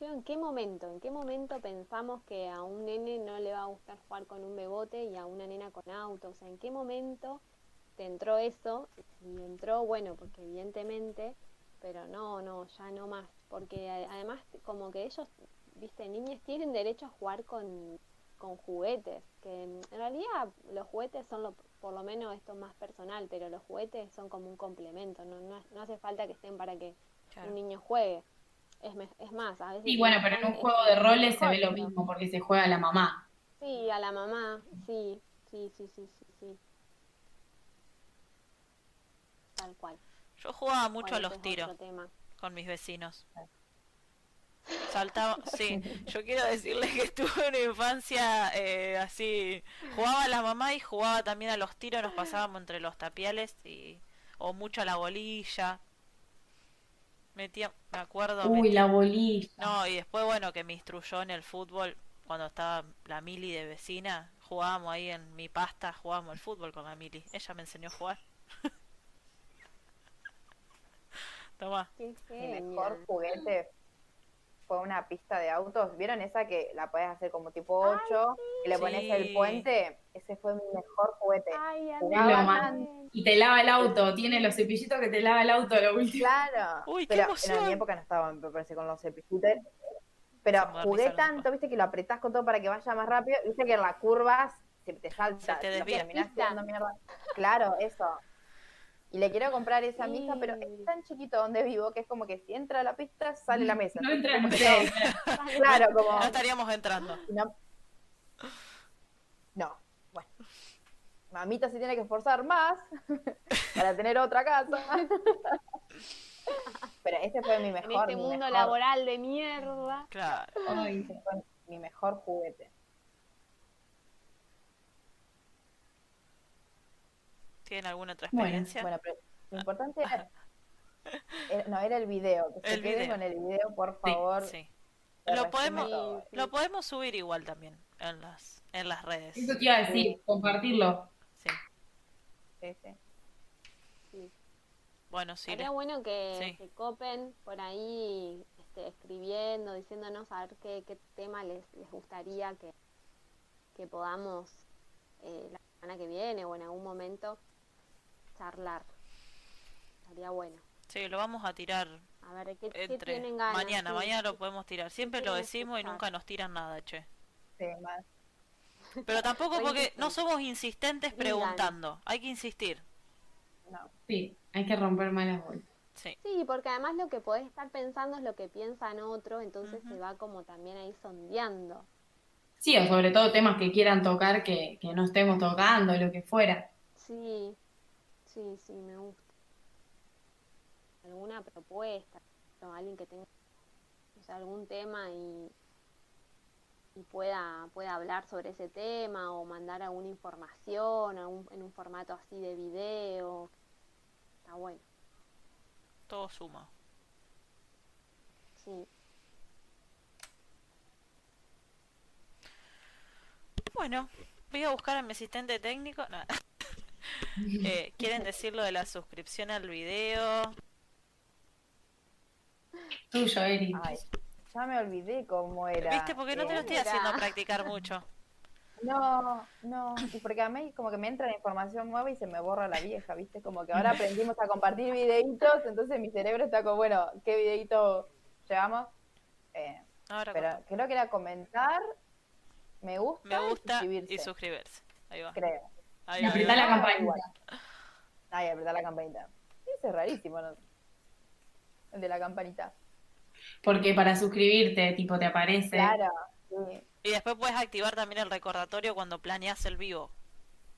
¿En qué momento? ¿En qué momento pensamos que a un nene no le va a gustar jugar con un bebote y a una nena con auto? O sea, ¿en qué momento te entró eso? Y entró, bueno, porque evidentemente, pero no, no, ya no más. Porque además, como que ellos, viste, niños tienen derecho a jugar con, con juguetes. Que en realidad los juguetes son lo, por lo menos esto más personal, pero los juguetes son como un complemento. No, no, no hace falta que estén para que un niño juegue es, es más, a veces... Sí, bueno, pero en un juego de roles se ve lo mismo porque se juega a la mamá. Sí, a la mamá, sí, sí, sí, sí, sí, sí. Tal cual. Yo jugaba mucho a los tiros con mis vecinos. Saltaba, sí, yo quiero decirles que tuve una infancia eh, así, jugaba a la mamá y jugaba también a los tiros, nos pasábamos entre los tapiales y o mucho a la bolilla, metía, me acuerdo. Uy, la bolilla. No, y después, bueno, que me instruyó en el fútbol cuando estaba la Mili de vecina. Jugábamos ahí en mi pasta, jugábamos el fútbol con la Mili. Ella me enseñó a jugar. Toma. Mi mejor juguete fue una pista de autos. ¿Vieron esa que la puedes hacer como tipo 8 y le pones el puente? Ese fue mi mejor juguete. Ay, y te lava el auto, tiene los cepillitos que te lava el auto lo último. Claro. Uy, pero emoción. en mi época no estaba, me parece, con los cepillitos. Pero jugué tanto, viste, que lo apretás con todo para que vaya más rápido. Viste que en las curvas se te salta. Se te desvía. mierda. Claro, eso. Y le quiero comprar esa misa, pero es tan chiquito donde vivo que es como que si entra a la pista, sale la mesa. No entra no, Claro, como. No estaríamos entrando. No. no. Bueno. Mamita se tiene que esforzar más para tener otra casa. Pero este fue mi mejor. En este mundo mejor. laboral de mierda. Claro. Ay, fue mi mejor juguete. ¿Tienen alguna otra experiencia? Bueno, pero lo importante era, era, no, era el video. Que se El queden video. con el video, por favor. Sí. Lo podemos, todo. lo podemos subir igual también en las, en las redes. Eso te iba a decir, compartirlo. Sí. Sí, sí. Bueno, sí. Sería bueno que Sí. se copen por ahí este, escribiendo, diciéndonos a ver qué, qué tema les, les gustaría que, que podamos eh, la semana que viene o en algún momento charlar. Estaría bueno. Sí, lo vamos a tirar A ver, ¿qué, qué entre tienen ganas? mañana. Sí. Mañana lo podemos tirar. Siempre lo decimos y nunca nos tiran nada, che. Sí, más. Pero tampoco porque no somos insistentes Digan. preguntando. Hay que insistir. No. Sí, hay que romper malas bolas. Sí. Sí, porque además lo que podés estar pensando es lo que piensan otro, entonces se va como también ahí sondeando. Sí, o sobre todo temas que quieran tocar que, que no estemos tocando, lo que fuera. Sí, sí, sí, me gusta. Alguna propuesta, o alguien que tenga o sea, algún tema y, y pueda, pueda hablar sobre ese tema o mandar alguna información algún- en un formato así de video. Está bueno, Todo suma. sí. Bueno, voy a buscar a mi asistente técnico. No. Eh, ¿Quieren decir lo de la suscripción al video? Tuyo, Eri. Ay. Ya me olvidé cómo era. ¿Viste? Porque no te lo estoy haciendo practicar mucho. No, no, y porque a mí como que me entra la información nueva y se me borra la vieja, ¿viste? Como que ahora aprendimos a compartir videitos, entonces mi cerebro está como, bueno, ¿qué videito llevamos? Eh, pero creo que era comentar, me gusta, me gusta y suscribirse. Ahí va. Creo. Ahí apretar la campanita. Ahí, apretar la campanita. Eso es rarísimo, ¿no? El de la campanita. Porque para suscribirte, tipo, te aparece. Claro, sí. Y después puedes activar también el recordatorio cuando planeas el vivo.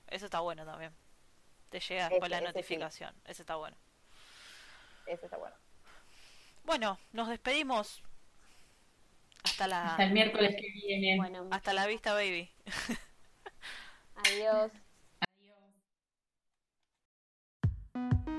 Eso está bueno también. Te llega con la notificación. Eso está bueno. Eso está bueno. Bueno, nos despedimos. Hasta la. Hasta el miércoles que viene. Bueno, hasta la vista, baby. Adiós. Necesito